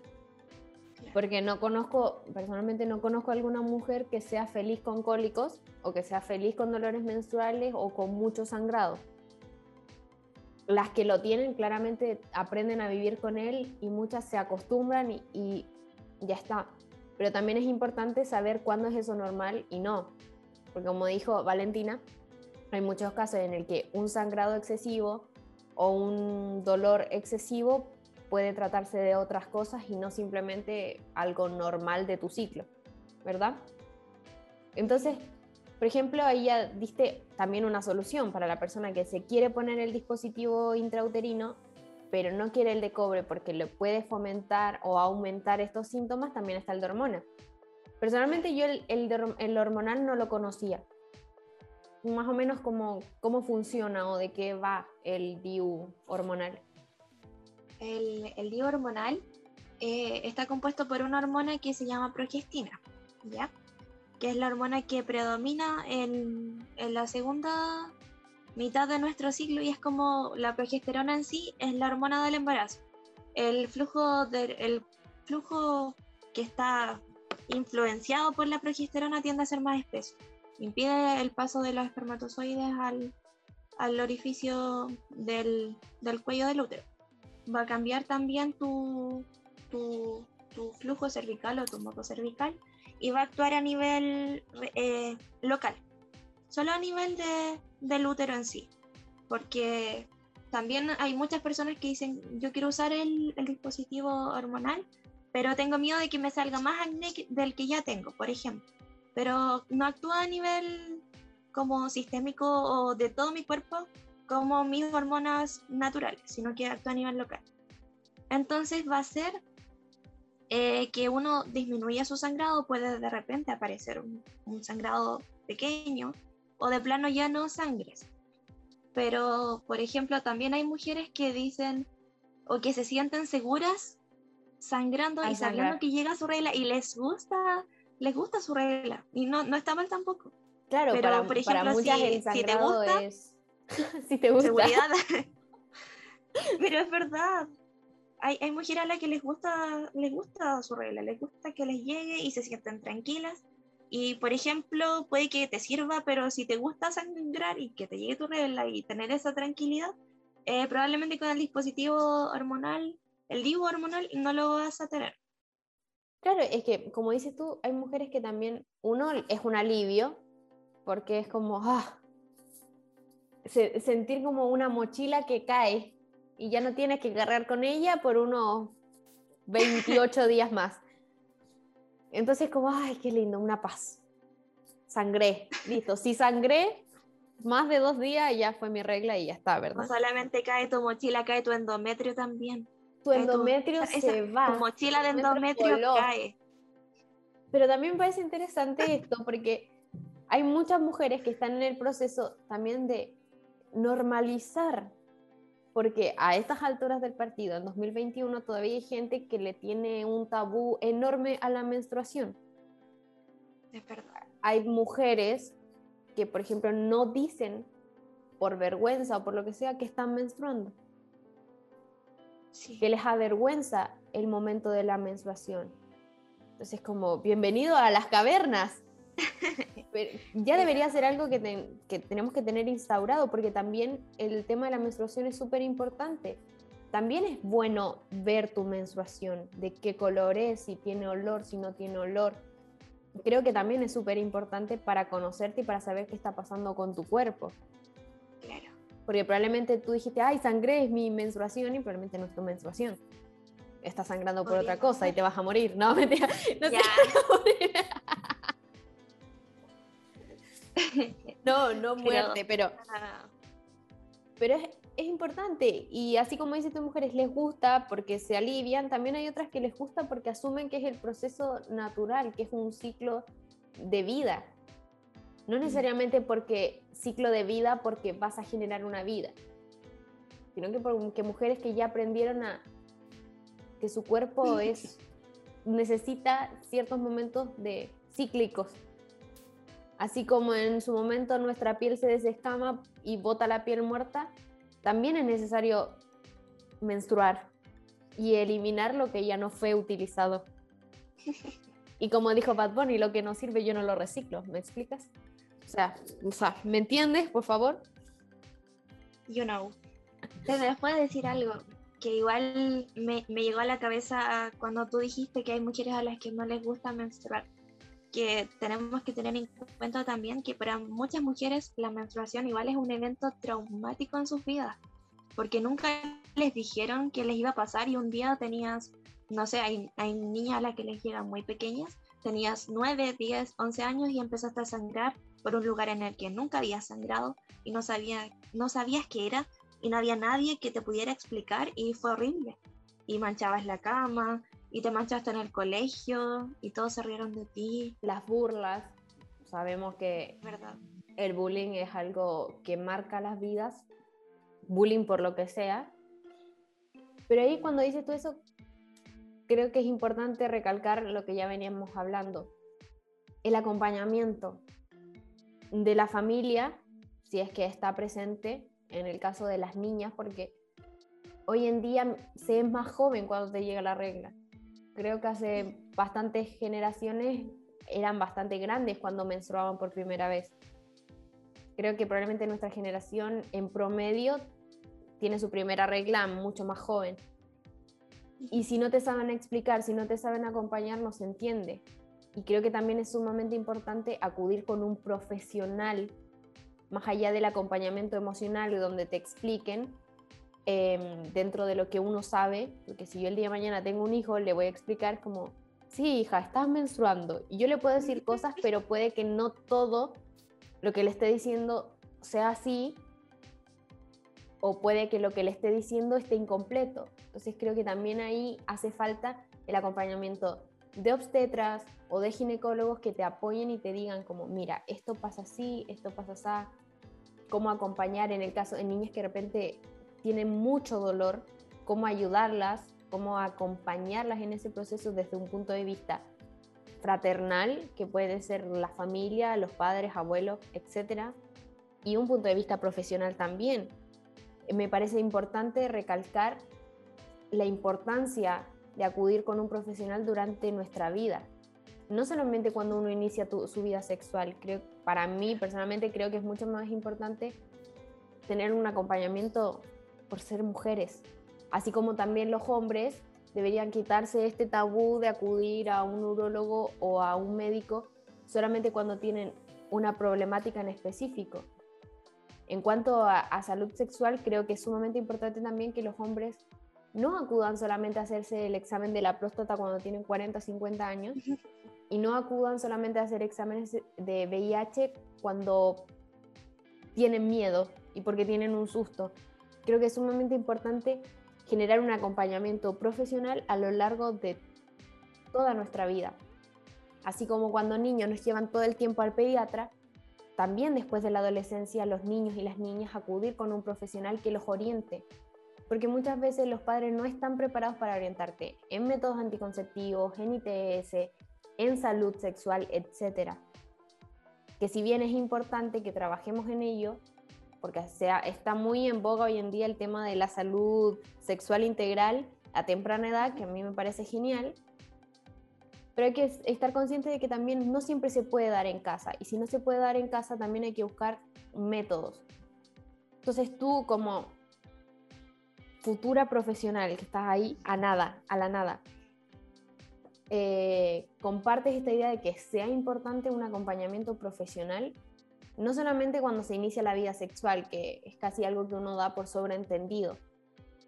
Porque no conozco, personalmente no conozco alguna mujer que sea feliz con cólicos o que sea feliz con dolores menstruales o con mucho sangrado. Las que lo tienen claramente aprenden a vivir con él y muchas se acostumbran y, y ya está. Pero también es importante saber cuándo es eso normal y no. Porque como dijo Valentina, hay muchos casos en el que un sangrado excesivo o un dolor excesivo puede tratarse de otras cosas y no simplemente algo normal de tu ciclo, ¿verdad? Entonces, por ejemplo, ahí ya diste también una solución para la persona que se quiere poner el dispositivo intrauterino pero no quiere el de cobre porque le puede fomentar o aumentar estos síntomas, también está el de hormona. Personalmente yo el, el, hormonal no lo conocía. Más o menos cómo, cómo funciona o de qué va el DIU hormonal. El, el hormonal eh, está compuesto por una hormona que se llama progestina, ¿ya? Que es la hormona que predomina en, la segunda mitad de nuestro ciclo y es como la progesterona en sí es la hormona del embarazo. El flujo, del flujo que está influenciado por la progesterona tiende a ser más espeso. Impide el paso de los espermatozoides al, al orificio del, del, cuello del útero. Va a cambiar también tu, tu, tu flujo cervical o tu moto cervical y va a actuar a nivel eh, local solo a nivel de, del útero en sí, porque también hay muchas personas que dicen, yo quiero usar el, el dispositivo hormonal, pero tengo miedo de que me salga más acné del que ya tengo, por ejemplo. Pero no actúa a nivel como sistémico o de todo mi cuerpo como mis hormonas naturales, sino que actúa a nivel local. Entonces va a ser eh, que uno disminuye su sangrado, puede de repente aparecer un, un, sangrado pequeño o de plano ya no sangres. Pero, por ejemplo, también hay mujeres que dicen o que se sienten seguras sangrando y sabiendo que llega su regla y les gusta, les gusta su regla y no, no está mal tampoco. Claro, pero para, por ejemplo, si, si, te gusta, si te gusta. Seguridad. pero es verdad, hay, hay mujeres a las que les gusta, les gusta su regla, les gusta que les llegue y se sienten tranquilas. Y por ejemplo, puede que te sirva, pero si te gusta sangrar y que te llegue tu regla y tener esa tranquilidad, eh, probablemente con el dispositivo hormonal, el DIU hormonal, no lo vas a tener. Claro, es que como dices tú, hay mujeres que también, uno es un alivio, porque es como, ah, sentir como una mochila que cae y ya no tienes que cargar con ella por unos 28 días más. Entonces como, ay, qué lindo, una paz. Sangré, listo. Si sangré más de dos días, ya fue mi regla y ya está, ¿verdad? No solamente cae tu mochila, cae tu endometrio también. Tu endometrio se va. Tu mochila de endometrio cae. Pero también me parece interesante esto porque hay muchas mujeres que están en el proceso también de normalizar porque a estas alturas del partido, en 2021, todavía hay gente que le tiene un tabú enorme a la menstruación. Es verdad. Hay mujeres que, por ejemplo, no dicen por vergüenza o por lo que sea que están menstruando. Que les avergüenza el momento de la menstruación. Entonces, como, bienvenido a las cavernas. ya debería ser algo que, tenemos que tener instaurado, porque también el tema de la menstruación es súper importante. También es bueno ver tu menstruación, de qué color es, si tiene olor, si no tiene olor. Creo que también es súper importante para conocerte y para saber qué está pasando con tu cuerpo. Claro. Porque probablemente tú dijiste, ay, sangre es mi menstruación y probablemente no es tu menstruación. Estás sangrando por otra cosa y te vas a morir. No, mentira. No ya. no, no muerte, pero, pero es, es, importante. Y así como dice tu mujeres, les gusta porque se alivian, también hay otras que les gusta porque asumen que es el proceso natural, que es un ciclo de vida. No necesariamente porque ciclo de vida porque vas a generar una vida, sino que porque mujeres que ya aprendieron a que su cuerpo es necesita ciertos momentos de cíclicos Así como en su momento nuestra piel se desescama y bota la piel muerta, también es necesario menstruar y eliminar lo que ya no fue utilizado. Y como dijo Bad Bunny, lo que no sirve yo no lo reciclo, ¿me explicas? O sea, ¿me entiendes, por favor? You know. Te les puedo decir algo que igual me, me llegó a la cabeza cuando tú dijiste que hay mujeres a las que no les gusta menstruar que tenemos que tener en cuenta también que para muchas mujeres la menstruación igual es un evento traumático en sus vidas, porque nunca les dijeron que les iba a pasar y un día tenías, no sé, hay, hay niñas a las que les llegan muy pequeñas, tenías 9, 10, 11 años y empezaste a sangrar por un lugar en el que nunca habías sangrado y no, sabía, no sabías qué era y no había nadie que te pudiera explicar y fue horrible. Y manchabas la cama, y te manchaste en el colegio y todos se rieron de ti. Las burlas, sabemos que ¿verdad? el bullying es algo que marca las vidas, bullying por lo que sea. Pero ahí cuando dices todo eso, creo que es importante recalcar lo que ya veníamos hablando, el acompañamiento de la familia, si es que está presente, en el caso de las niñas, porque hoy en día se es más joven cuando te llega la regla creo que hace bastantes generaciones eran bastante grandes cuando menstruaban por primera vez. Creo que probablemente nuestra generación en promedio tiene su primera regla mucho más joven. Y si no te saben explicar, si no te saben acompañar, no se entiende. Y creo que también es sumamente importante acudir con un profesional, más allá del acompañamiento emocional, donde te expliquen Em, dentro de lo que uno sabe, porque si yo el día de mañana tengo un hijo, le voy a explicar como, sí, hija, estás menstruando. Y yo le puedo decir cosas, pero puede que no todo lo que le esté diciendo sea así, o puede que lo que le esté diciendo esté incompleto. Entonces creo que también ahí hace falta el acompañamiento de obstetras o de ginecólogos que te apoyen y te digan como, mira, esto pasa así, esto pasa así, cómo acompañar en el caso de niñas que de repente tienen mucho dolor, cómo ayudarlas, cómo acompañarlas en ese proceso desde un punto de vista fraternal, que puede ser la familia, los padres, abuelos, etc. Y un punto de vista profesional también. Me parece importante recalcar la importancia de acudir con un profesional durante nuestra vida. No solamente cuando uno inicia su vida sexual, creo, para mí personalmente creo que es mucho más importante tener un acompañamiento por ser mujeres, así como también los hombres deberían quitarse este tabú de acudir a un urólogo o a un médico solamente cuando tienen una problemática en específico. En cuanto a, a, salud sexual, creo que es sumamente importante también que los hombres no acudan solamente a hacerse el examen de la próstata cuando tienen 40 o 50 años y no acudan solamente a hacer exámenes de VIH cuando tienen miedo y porque tienen un susto. Creo que es sumamente importante generar un acompañamiento profesional a lo largo de toda nuestra vida. Así como cuando niños nos llevan todo el tiempo al pediatra, también después de la adolescencia los niños y las niñas acudir con un profesional que los oriente, porque muchas veces los padres no están preparados para orientarte en métodos anticonceptivos, en ITS, en salud sexual, etc. Que si bien es importante que trabajemos en ello, porque sea, está muy en boga hoy en día el tema de la salud sexual integral a temprana edad, que a mí me parece genial, pero hay que estar consciente de que también no siempre se puede dar en casa, y si no se puede dar en casa, también hay que buscar métodos. Entonces tú como futura profesional que estás ahí a nada, a la nada, eh, compartes esta idea de que sea importante un acompañamiento profesional, no solamente cuando se inicia la vida sexual, que es casi algo que uno da por sobreentendido,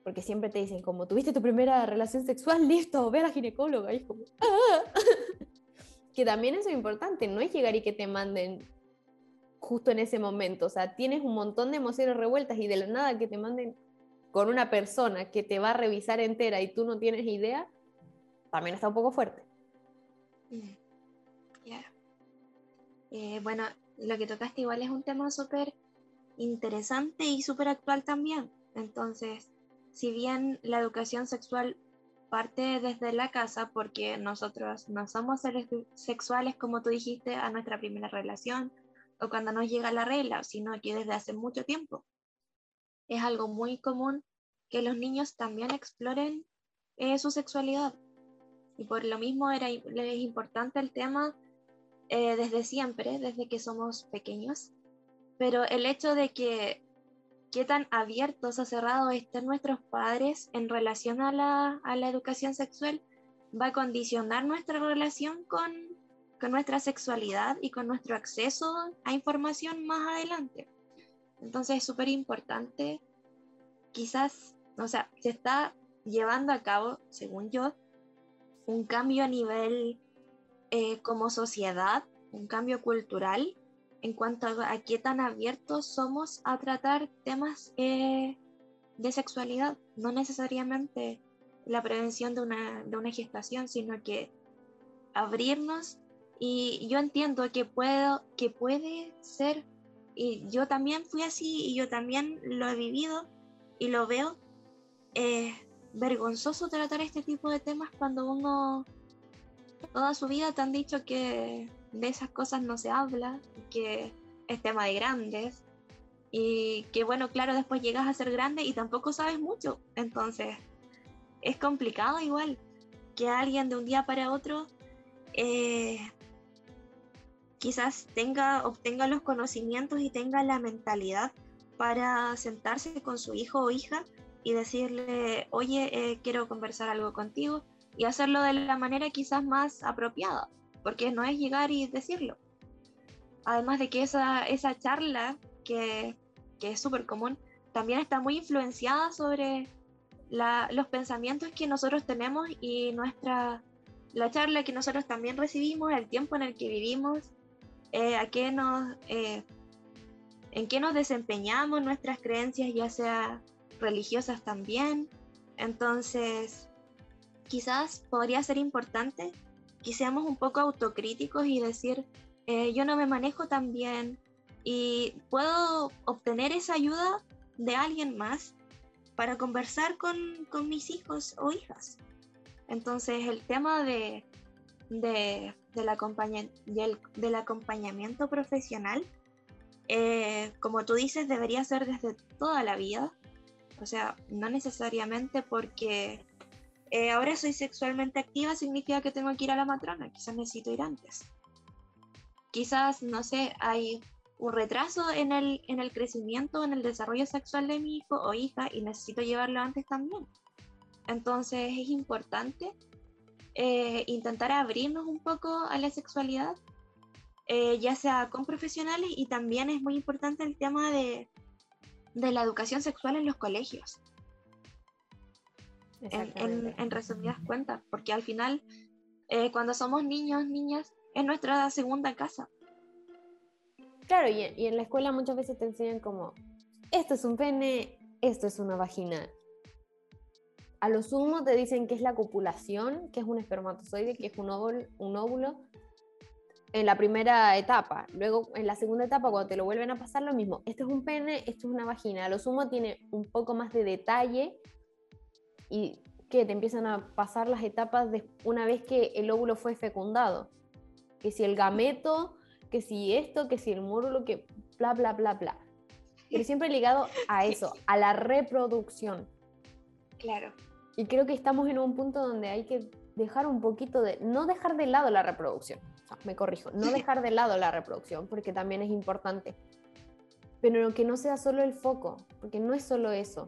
porque siempre te dicen como, tuviste tu primera relación sexual, listo, ve a la ginecóloga, y es como, ¡Ah! que también eso es importante, no es llegar y que te manden justo en ese momento, o sea, tienes un montón de emociones revueltas y de la nada que te manden con una persona que te va a revisar entera y tú no tienes idea, también está un poco fuerte. Mm, claro. Eh, bueno, lo que tocaste igual es un tema súper interesante y súper actual también. Entonces, si bien la educación sexual parte desde la casa, porque nosotros no somos seres sexuales, como tú dijiste, a nuestra primera relación o cuando nos llega la regla, sino que desde hace mucho tiempo. Es algo muy común que los niños también exploren eh, su sexualidad y por lo mismo era, es importante el tema eh, desde siempre, desde que somos pequeños. Pero el hecho de que qué tan abiertos o cerrados estén nuestros padres en relación a la, a la educación sexual va a condicionar nuestra relación con, con nuestra sexualidad y con nuestro acceso a información más adelante. Entonces es súper importante, quizás, o sea, se está llevando a cabo, según yo, un cambio a nivel eh, como sociedad, un cambio cultural en cuanto a, qué tan abiertos somos a tratar temas eh, de sexualidad, no necesariamente la prevención de una, de una gestación, sino que abrirnos. Y yo entiendo que puedo que puede ser y yo también fui así y yo también lo he vivido y lo veo eh, vergonzoso tratar este tipo de temas cuando uno toda su vida te han dicho que de esas cosas no se habla, que es tema de grandes y que bueno, claro, después llegas a ser grande y tampoco sabes mucho, entonces es complicado igual que alguien de un día para otro eh, quizás tenga, obtenga los conocimientos y tenga la mentalidad para sentarse con su hijo o hija y decirle, oye, eh, quiero conversar algo contigo y hacerlo de la manera quizás más apropiada, porque no es llegar y decirlo. Además de que esa, esa charla, que, que es súper común, también está muy influenciada sobre la, los pensamientos que nosotros tenemos y nuestra, la charla que nosotros también recibimos, el tiempo en el que vivimos, eh, a qué nos, eh, en qué nos desempeñamos, nuestras creencias, ya sea religiosas también. Entonces, quizás podría ser importante que seamos un poco autocríticos y decir, eh, yo no me manejo tan bien y puedo obtener esa ayuda de alguien más para conversar con, con mis hijos o hijas. Entonces el tema de, de, del, del, acompañamiento profesional, eh, como tú dices, debería ser desde toda la vida. O sea, no necesariamente porque eh, ahora soy sexualmente activa significa que tengo que ir a la matrona, quizás necesito ir antes. Quizás, no sé, hay un retraso en el, en el crecimiento, en el desarrollo sexual de mi hijo o hija y necesito llevarlo antes también. Entonces es importante eh, intentar abrirnos un poco a la sexualidad, eh, ya sea con profesionales y también es muy importante el tema de, de la educación sexual en los colegios en, resumidas cuentas, porque al final, eh, cuando somos niños, niñas, es nuestra segunda casa. Claro, y, y, en la escuela muchas veces te enseñan como, esto es un pene, esto es una vagina. A lo sumo te dicen que es la copulación, que es un espermatozoide, que es un óvulo, un óvulo en la primera etapa. Luego, en la segunda etapa, cuando te lo vuelven a pasar, lo mismo. Esto es un pene, esto es una vagina. A lo sumo tiene un poco más de detalle y que te empiezan a pasar las etapas de una vez que el óvulo fue fecundado. Que si el gameto, que si esto, que si el módulo, que bla, bla, bla, bla. Pero siempre ligado a eso, a la reproducción. Claro. Y creo que estamos en un punto donde hay que dejar un poquito de, no dejar de lado la reproducción, me corrijo, no dejar de lado la reproducción, porque también es importante, pero que no sea solo el foco, porque no es solo eso,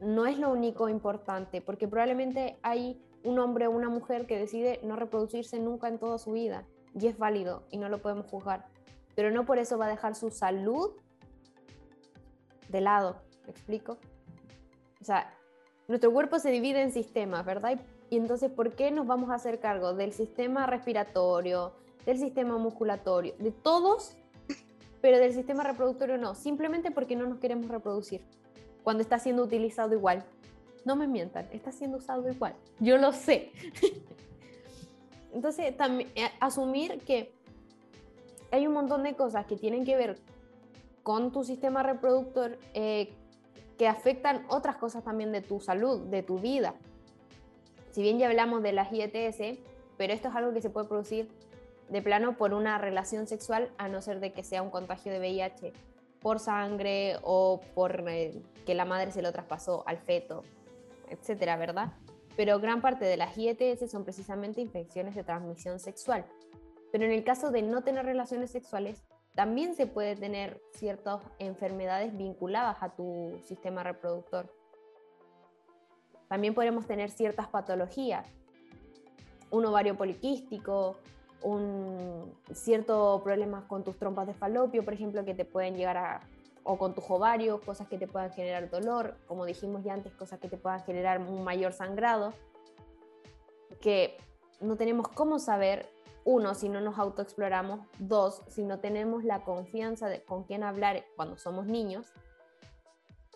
no. es lo único importante, porque probablemente hay un hombre o una mujer que decide no reproducirse nunca en toda su vida y es válido y no lo podemos juzgar, pero no por eso va a dejar su salud de lado, ¿me explico? O sea, nuestro cuerpo se divide en sistemas, ¿verdad? Y entonces, ¿por qué nos vamos a hacer cargo del sistema respiratorio, del sistema musculatorio, de todos, pero del sistema reproductorio no? Simplemente porque no nos queremos reproducir cuando está siendo utilizado igual. No me mientan, está siendo usado igual. Yo lo sé. Entonces, también eh, asumir que hay un montón de cosas que tienen que ver con tu sistema reproductor eh, que afectan otras cosas también de tu salud, de tu vida. Si bien ya hablamos de las IETS, pero esto es algo que se puede producir de plano por una relación sexual, a no ser de que sea un contagio de VIH por sangre o por eh, que la madre se lo traspasó al feto, etcétera, ¿verdad? Pero gran parte de las IETS son precisamente infecciones de transmisión sexual. Pero en el caso de no tener relaciones sexuales, también se puede tener ciertas enfermedades vinculadas a tu sistema reproductor. También podemos tener ciertas patologías, un ovario poliquístico, un cierto problemas con tus trompas de falopio, por ejemplo, que te pueden llegar a, o con tus ovarios, cosas que te puedan generar dolor, como dijimos ya antes, cosas que te puedan generar un mayor sangrado, que no tenemos cómo saber, uno, si no nos autoexploramos, dos, si no tenemos la confianza de con quién hablar cuando somos niños,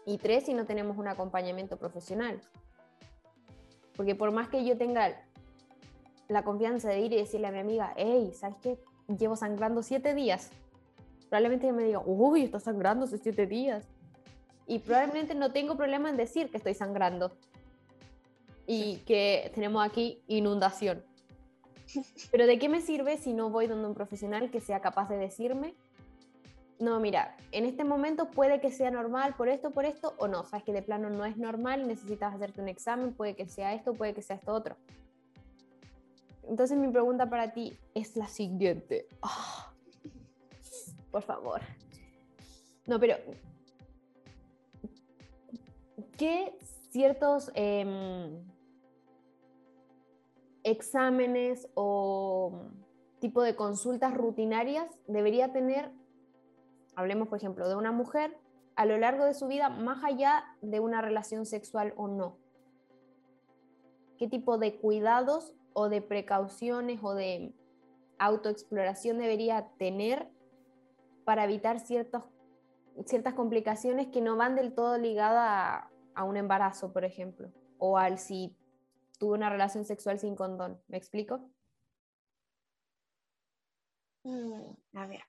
y tres, si no tenemos un acompañamiento profesional. Porque por más que yo tenga la confianza de ir y decirle a mi amiga, hey, ¿sabes qué? Llevo sangrando siete días. Probablemente me diga, uy, estás sangrando hace siete días. Y probablemente no tengo problema en decir que estoy sangrando. Y que tenemos aquí inundación. Pero ¿de qué me sirve si no voy donde un profesional que sea capaz de decirme, no, mira, en este momento puede que sea normal por esto, por esto, o no, sabes que de plano no es normal, necesitas hacerte un examen, puede que sea esto, puede que sea esto otro. Entonces mi pregunta para ti es la siguiente. Ah, por favor. No, pero ¿qué ciertos em, exámenes o tipo de consultas rutinarias debería tener, hablemos por ejemplo de una mujer, a lo largo de su vida, más allá de una relación sexual o no? ¿Qué tipo de cuidados o de precauciones o de autoexploración debería tener para evitar ciertos, ciertas complicaciones que no van del todo ligadas a, un embarazo, por ejemplo, o al si tuve una relación sexual sin condón. ¿Me explico? Mm, a ver,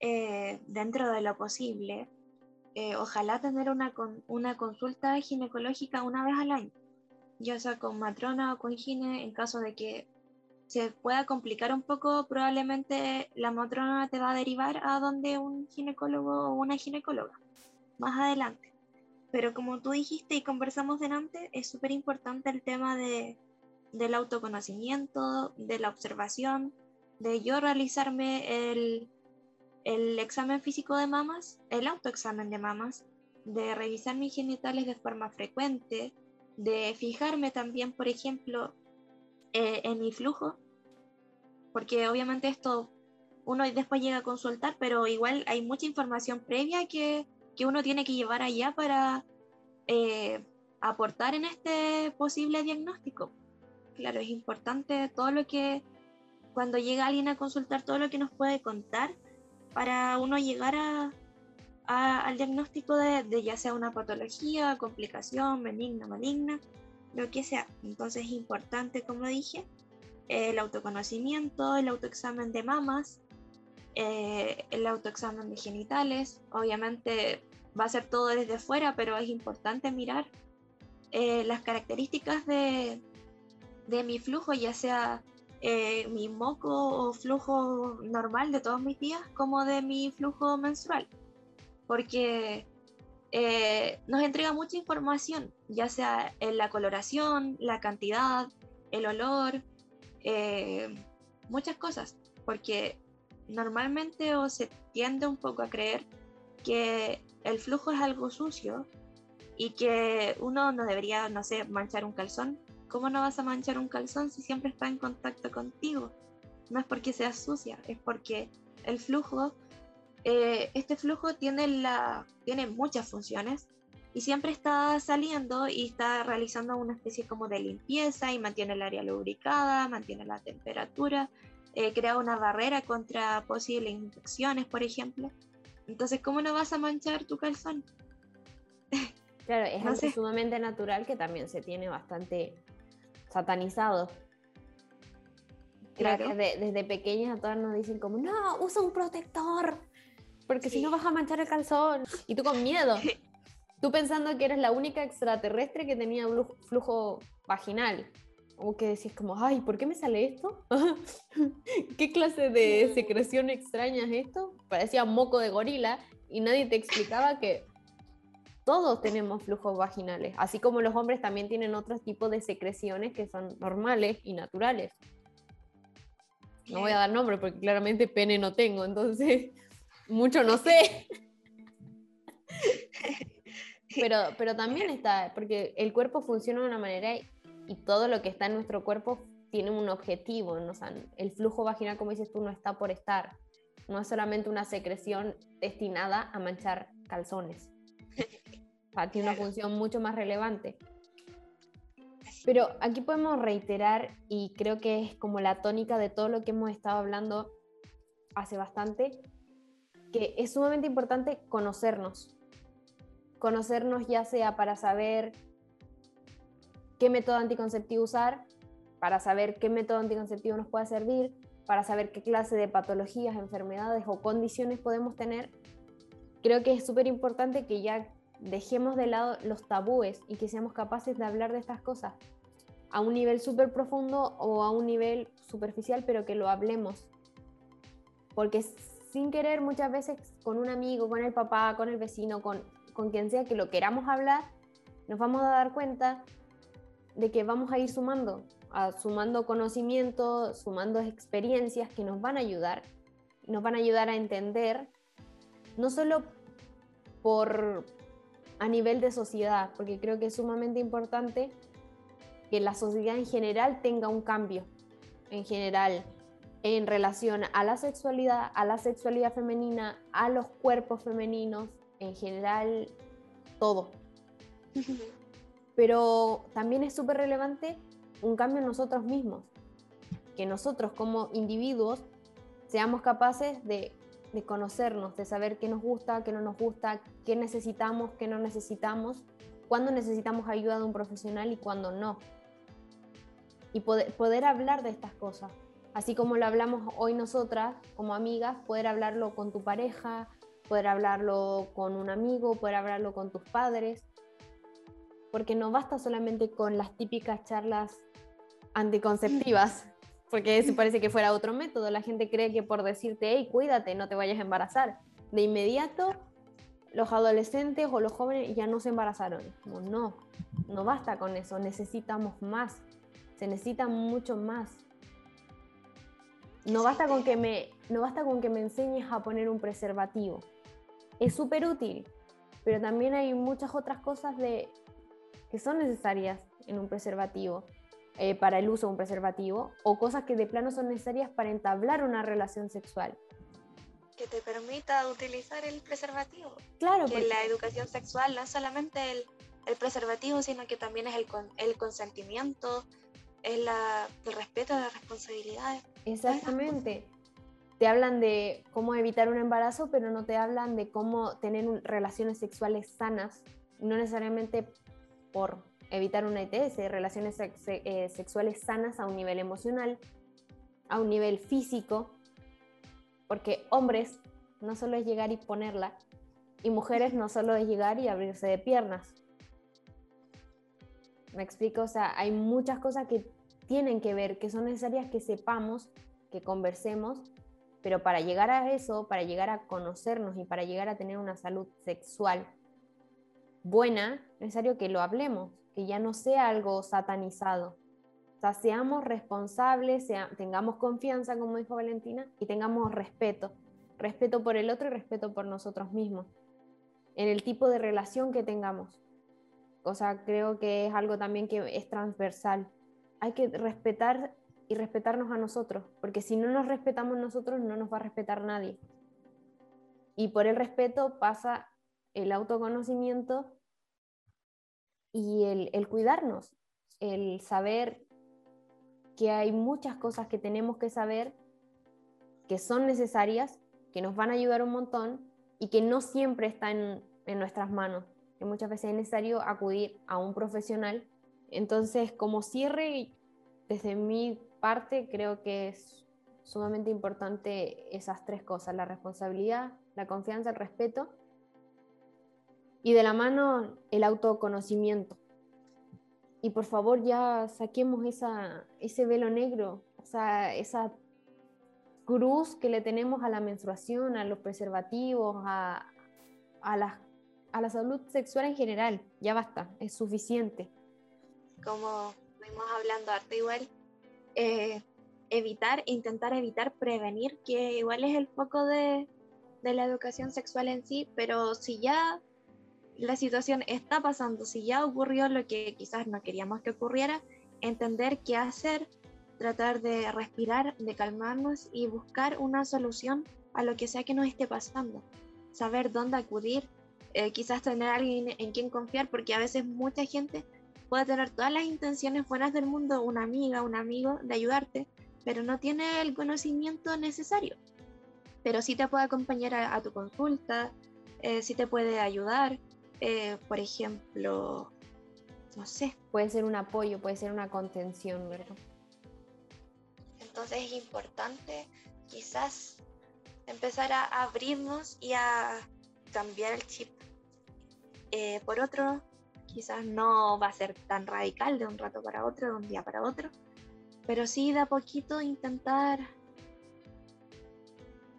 eh, dentro de lo posible, eh, ojalá tener una, una consulta ginecológica una vez al año, ya sea con matrona o con gine, en caso de que se pueda complicar un poco, probablemente la matrona te va a derivar a donde un ginecólogo o una ginecóloga más adelante. Pero como tú dijiste y conversamos delante, es súper importante el tema de, del autoconocimiento, de la observación, de yo realizarme el, el examen físico de mamas, el autoexamen de mamas, de revisar mis genitales de forma frecuente, de fijarme también, por ejemplo, eh, en mi flujo, porque obviamente esto uno después llega a consultar, pero igual hay mucha información previa que, que uno tiene que llevar allá para eh, aportar en este posible diagnóstico. Claro, es importante todo lo que, cuando llega alguien a consultar, todo lo que nos puede contar para uno llegar a, al diagnóstico de, de, ya sea una patología, complicación, benigna, maligna, lo que sea. Entonces es importante, como dije, el autoconocimiento, el autoexamen de mamas, eh, el autoexamen de genitales. Obviamente va a ser todo desde fuera, pero es importante mirar eh, las características de, de, mi flujo, ya sea eh, mi moco o flujo normal de todos mis días, como de mi flujo menstrual. Porque eh, nos entrega mucha información, ya sea en la coloración, la cantidad, el olor, eh, muchas cosas, porque normalmente o se tiende un poco a creer que el flujo es algo sucio y que uno no debería, no sé, manchar un calzón. ¿Cómo no vas a manchar un calzón si siempre está en contacto contigo? No es porque sea sucia, es porque el flujo eh, este flujo tiene, la, tiene muchas funciones y siempre está saliendo y está realizando una especie como de limpieza y mantiene el área lubricada, mantiene la temperatura, eh, crea una barrera contra posibles infecciones, por ejemplo. Entonces, ¿cómo no vas a manchar tu calzón? Claro, es algo sumamente natural que también se tiene bastante satanizado. Creo que desde, desde pequeñas a todas nos dicen como, no, usa un protector, porque si no vas a manchar el calzón. Y tú con miedo. Tú pensando que eres la única extraterrestre que tenía flujo vaginal. O que decís como, ay, ¿por qué me sale esto? ¿Qué clase de secreción extraña es esto? Parecía moco de gorila y nadie te explicaba que todos tenemos flujos vaginales, así como los hombres también tienen otros tipos de secreciones que son normales y naturales. No voy a dar nombre porque claramente pene no tengo, entonces mucho no sé. pero, pero también está, porque el cuerpo funciona de una manera y todo lo que está en nuestro cuerpo tiene un objetivo. ¿no? el flujo vaginal, como dices tú, no está por estar. No es solamente una secreción destinada a manchar calzones. tiene una función mucho más relevante. Pero aquí podemos reiterar, y creo que es como la tónica de todo lo que hemos estado hablando hace bastante, que es sumamente importante conocernos. Conocernos ya sea para saber qué método anticonceptivo usar, para saber qué método anticonceptivo nos puede servir, para saber qué clase de patologías, enfermedades o condiciones podemos tener. Creo que es súper importante que ya dejemos de lado los tabúes y que seamos capaces de hablar de estas cosas a un nivel súper profundo o a un nivel superficial, pero que lo hablemos. Porque sin querer muchas veces con un amigo, con el papá, con el vecino, con, con quien sea que lo queramos hablar, nos vamos a dar cuenta de que vamos a ir sumando, sumando conocimiento, sumando experiencias que nos van a ayudar, nos van a ayudar a entender, no solo por a nivel de sociedad, porque creo que es sumamente importante que la sociedad en general tenga un cambio, en general, en relación a la sexualidad, a la sexualidad femenina, a los cuerpos femeninos, en general, todo. Pero también es súper relevante un cambio en nosotros mismos, que nosotros como individuos seamos capaces de, de conocernos, de saber qué nos gusta, qué no nos gusta, qué necesitamos, qué no necesitamos, cuándo necesitamos ayuda de un profesional y cuándo no. y poder, poder hablar de estas cosas. Así como lo hablamos hoy nosotras como amigas, poder hablarlo con tu pareja, poder hablarlo con un amigo, poder hablarlo con tus padres, porque no basta solamente con las típicas charlas anticonceptivas, porque eso parece que fuera otro método. La gente cree que por decirte, hey, cuídate, no te vayas a embarazar, de inmediato los adolescentes o los jóvenes ya no se embarazaron. Como no, no basta con eso, necesitamos más, se necesita mucho más. No basta, con que me, no basta con que me enseñes a poner un preservativo. Es súper útil, pero también hay muchas otras cosas de, que son necesarias en un preservativo, eh, para el uso de un preservativo, o cosas que de plano son necesarias para entablar una relación sexual. Que te permita utilizar el preservativo. Claro. Que la educación sexual no es solamente el, el preservativo, sino que también es el, el consentimiento, es la, el respeto de las responsabilidades. Exactamente. Te hablan de cómo evitar un embarazo, pero no te hablan de cómo tener relaciones sexuales sanas, no necesariamente por evitar una ITS, relaciones eh, sexuales sanas a un nivel emocional, a un nivel físico, porque hombres no solo es llegar y ponerla, y mujeres no solo es llegar y abrirse de piernas. ¿Me explico? O sea, hay muchas cosas que tienen que ver, que son necesarias que sepamos, que conversemos, pero para llegar a eso, para llegar a conocernos y para llegar a tener una salud sexual buena, es necesario que lo hablemos, que ya no sea algo satanizado. O sea, seamos responsables, tengamos confianza, como dijo Valentina, y tengamos respeto. Respeto por el otro y respeto por nosotros mismos. En el tipo de relación que tengamos. O sea, creo que es algo también que es transversal hay que respetar y respetarnos a nosotros, porque si no nos respetamos nosotros, no nos va a respetar nadie. Y por el respeto pasa el autoconocimiento y el, cuidarnos, el saber que hay muchas cosas que tenemos que saber, que son necesarias, que nos van a ayudar un montón y que no siempre están en nuestras manos, que muchas veces es necesario acudir a un profesional entonces, como cierre, desde mi parte, creo que es sumamente importante esas tres cosas, la responsabilidad, la confianza, el respeto y de la mano el autoconocimiento. Y por favor ya saquemos esa, ese velo negro, o sea, esa cruz que le tenemos a la menstruación, a los preservativos, a la salud sexual en general. Ya basta, es suficiente como fuimos hablando harto igual, eh, evitar, intentar evitar, prevenir, que igual es el foco de, de la educación sexual en sí, pero si ya la situación está pasando, si ya ocurrió lo que quizás no queríamos que ocurriera, entender qué hacer, tratar de respirar, de calmarnos y buscar una solución a lo que sea que nos esté pasando. Saber dónde acudir, eh, quizás tener alguien en quien confiar, porque a veces mucha gente puede tener todas las intenciones buenas del mundo, una amiga, un amigo, de ayudarte, pero no tiene el conocimiento necesario. Pero sí te puede acompañar a, tu consulta, eh, sí te puede ayudar, eh, por ejemplo, no sé. Puede ser un apoyo, puede ser una contención, ¿verdad? Entonces es importante quizás empezar a abrirnos y a cambiar el chip. Eh, por otro, quizás no va a ser tan radical de un rato para otro, de un día para otro, pero sí de a poquito intentar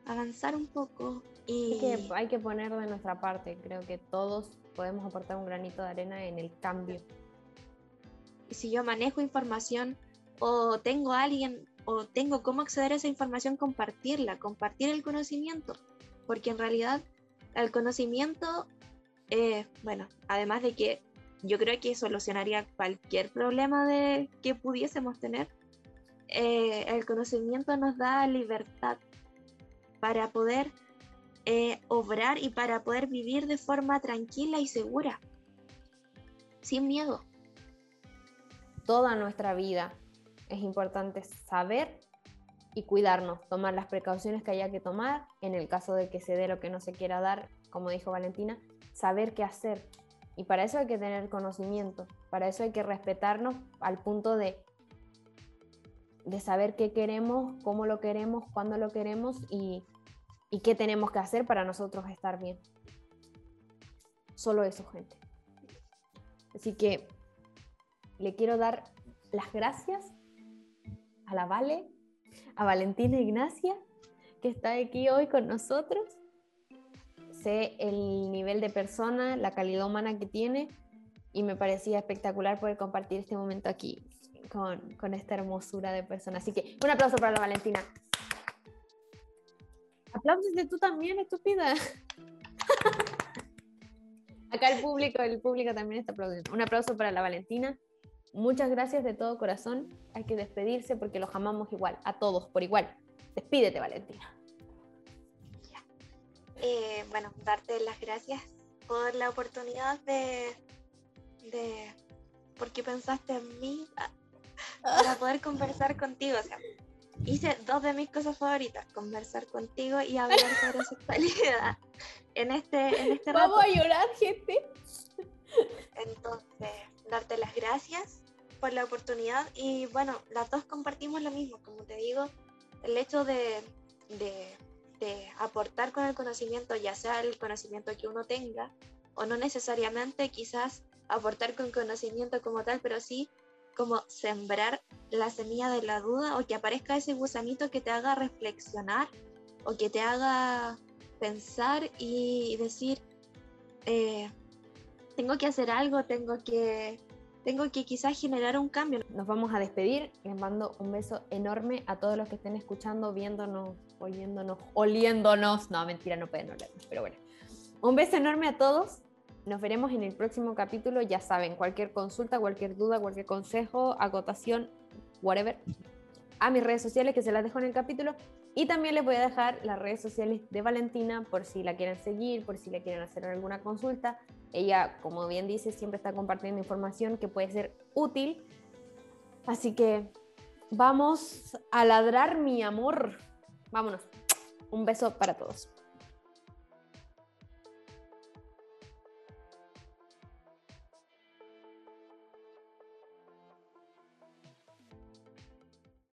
avanzar un poco. Y... que hay que poner de nuestra parte, creo que todos podemos aportar un granito de arena en el cambio. Y si yo manejo información o tengo a alguien o tengo cómo acceder a esa información, compartirla, compartir el conocimiento, porque en realidad el conocimiento, eh, bueno, además de que yo creo que solucionaría cualquier problema de, que pudiésemos tener. Eh, el conocimiento nos da libertad para poder eh, obrar y para poder vivir de forma tranquila y segura, sin miedo. Toda nuestra vida es importante saber y cuidarnos, tomar las precauciones que haya que tomar, en el caso de que se dé lo que no se quiera dar, como dijo Valentina, saber qué hacer, y para eso hay que tener conocimiento, para eso hay que respetarnos al punto de de saber qué queremos, cómo lo queremos, cuándo lo queremos y, y qué tenemos que hacer para nosotros estar bien. Solo eso, gente. Así que le quiero dar las gracias a la Vale, a Valentina Ignacia, que está aquí hoy con nosotros. Sé el nivel de persona, la calidad humana que tiene y me parecía espectacular poder compartir este momento aquí con, con esta hermosura de persona. Así que un aplauso para la Valentina. Aplausos de tú también, estúpida. Acá el público, el público también está aplaudiendo. Un aplauso para la Valentina. Muchas gracias de todo corazón. Hay que despedirse porque los amamos igual, a todos por igual. Despídete, Valentina. Eh, bueno, darte las gracias por la oportunidad de, de porque pensaste en mí para poder conversar contigo. O sea, hice dos de mis cosas favoritas, conversar contigo y hablar sobre sexualidad. En este, en este Vamos a llorar, gente. Entonces, darte las gracias por la oportunidad y bueno, las dos compartimos lo mismo, como te digo, el hecho de, de, aportar con el conocimiento, ya sea el conocimiento que uno tenga, o no necesariamente quizás aportar con conocimiento como tal, pero sí como sembrar la semilla de la duda o que aparezca ese gusanito que te haga reflexionar o que te haga pensar y decir, eh, tengo que hacer algo, tengo que, tengo que quizás generar un cambio. Nos vamos a despedir. Les mando un beso enorme a todos los que estén escuchando, viéndonos, oyéndonos, oliéndonos. No, mentira, no pueden olernos, pero bueno. Un beso enorme a todos. Nos veremos en el próximo capítulo. Ya saben, cualquier consulta, cualquier duda, cualquier consejo, acotación, whatever, a mis redes sociales que se las dejo en el capítulo. Y también les voy a dejar las redes sociales de Valentina por si la quieren seguir, por si le quieren hacer alguna consulta. Ella, como bien dice, siempre está compartiendo información que puede ser útil. Así que vamos a ladrar mi amor. Vámonos. Un beso para todos.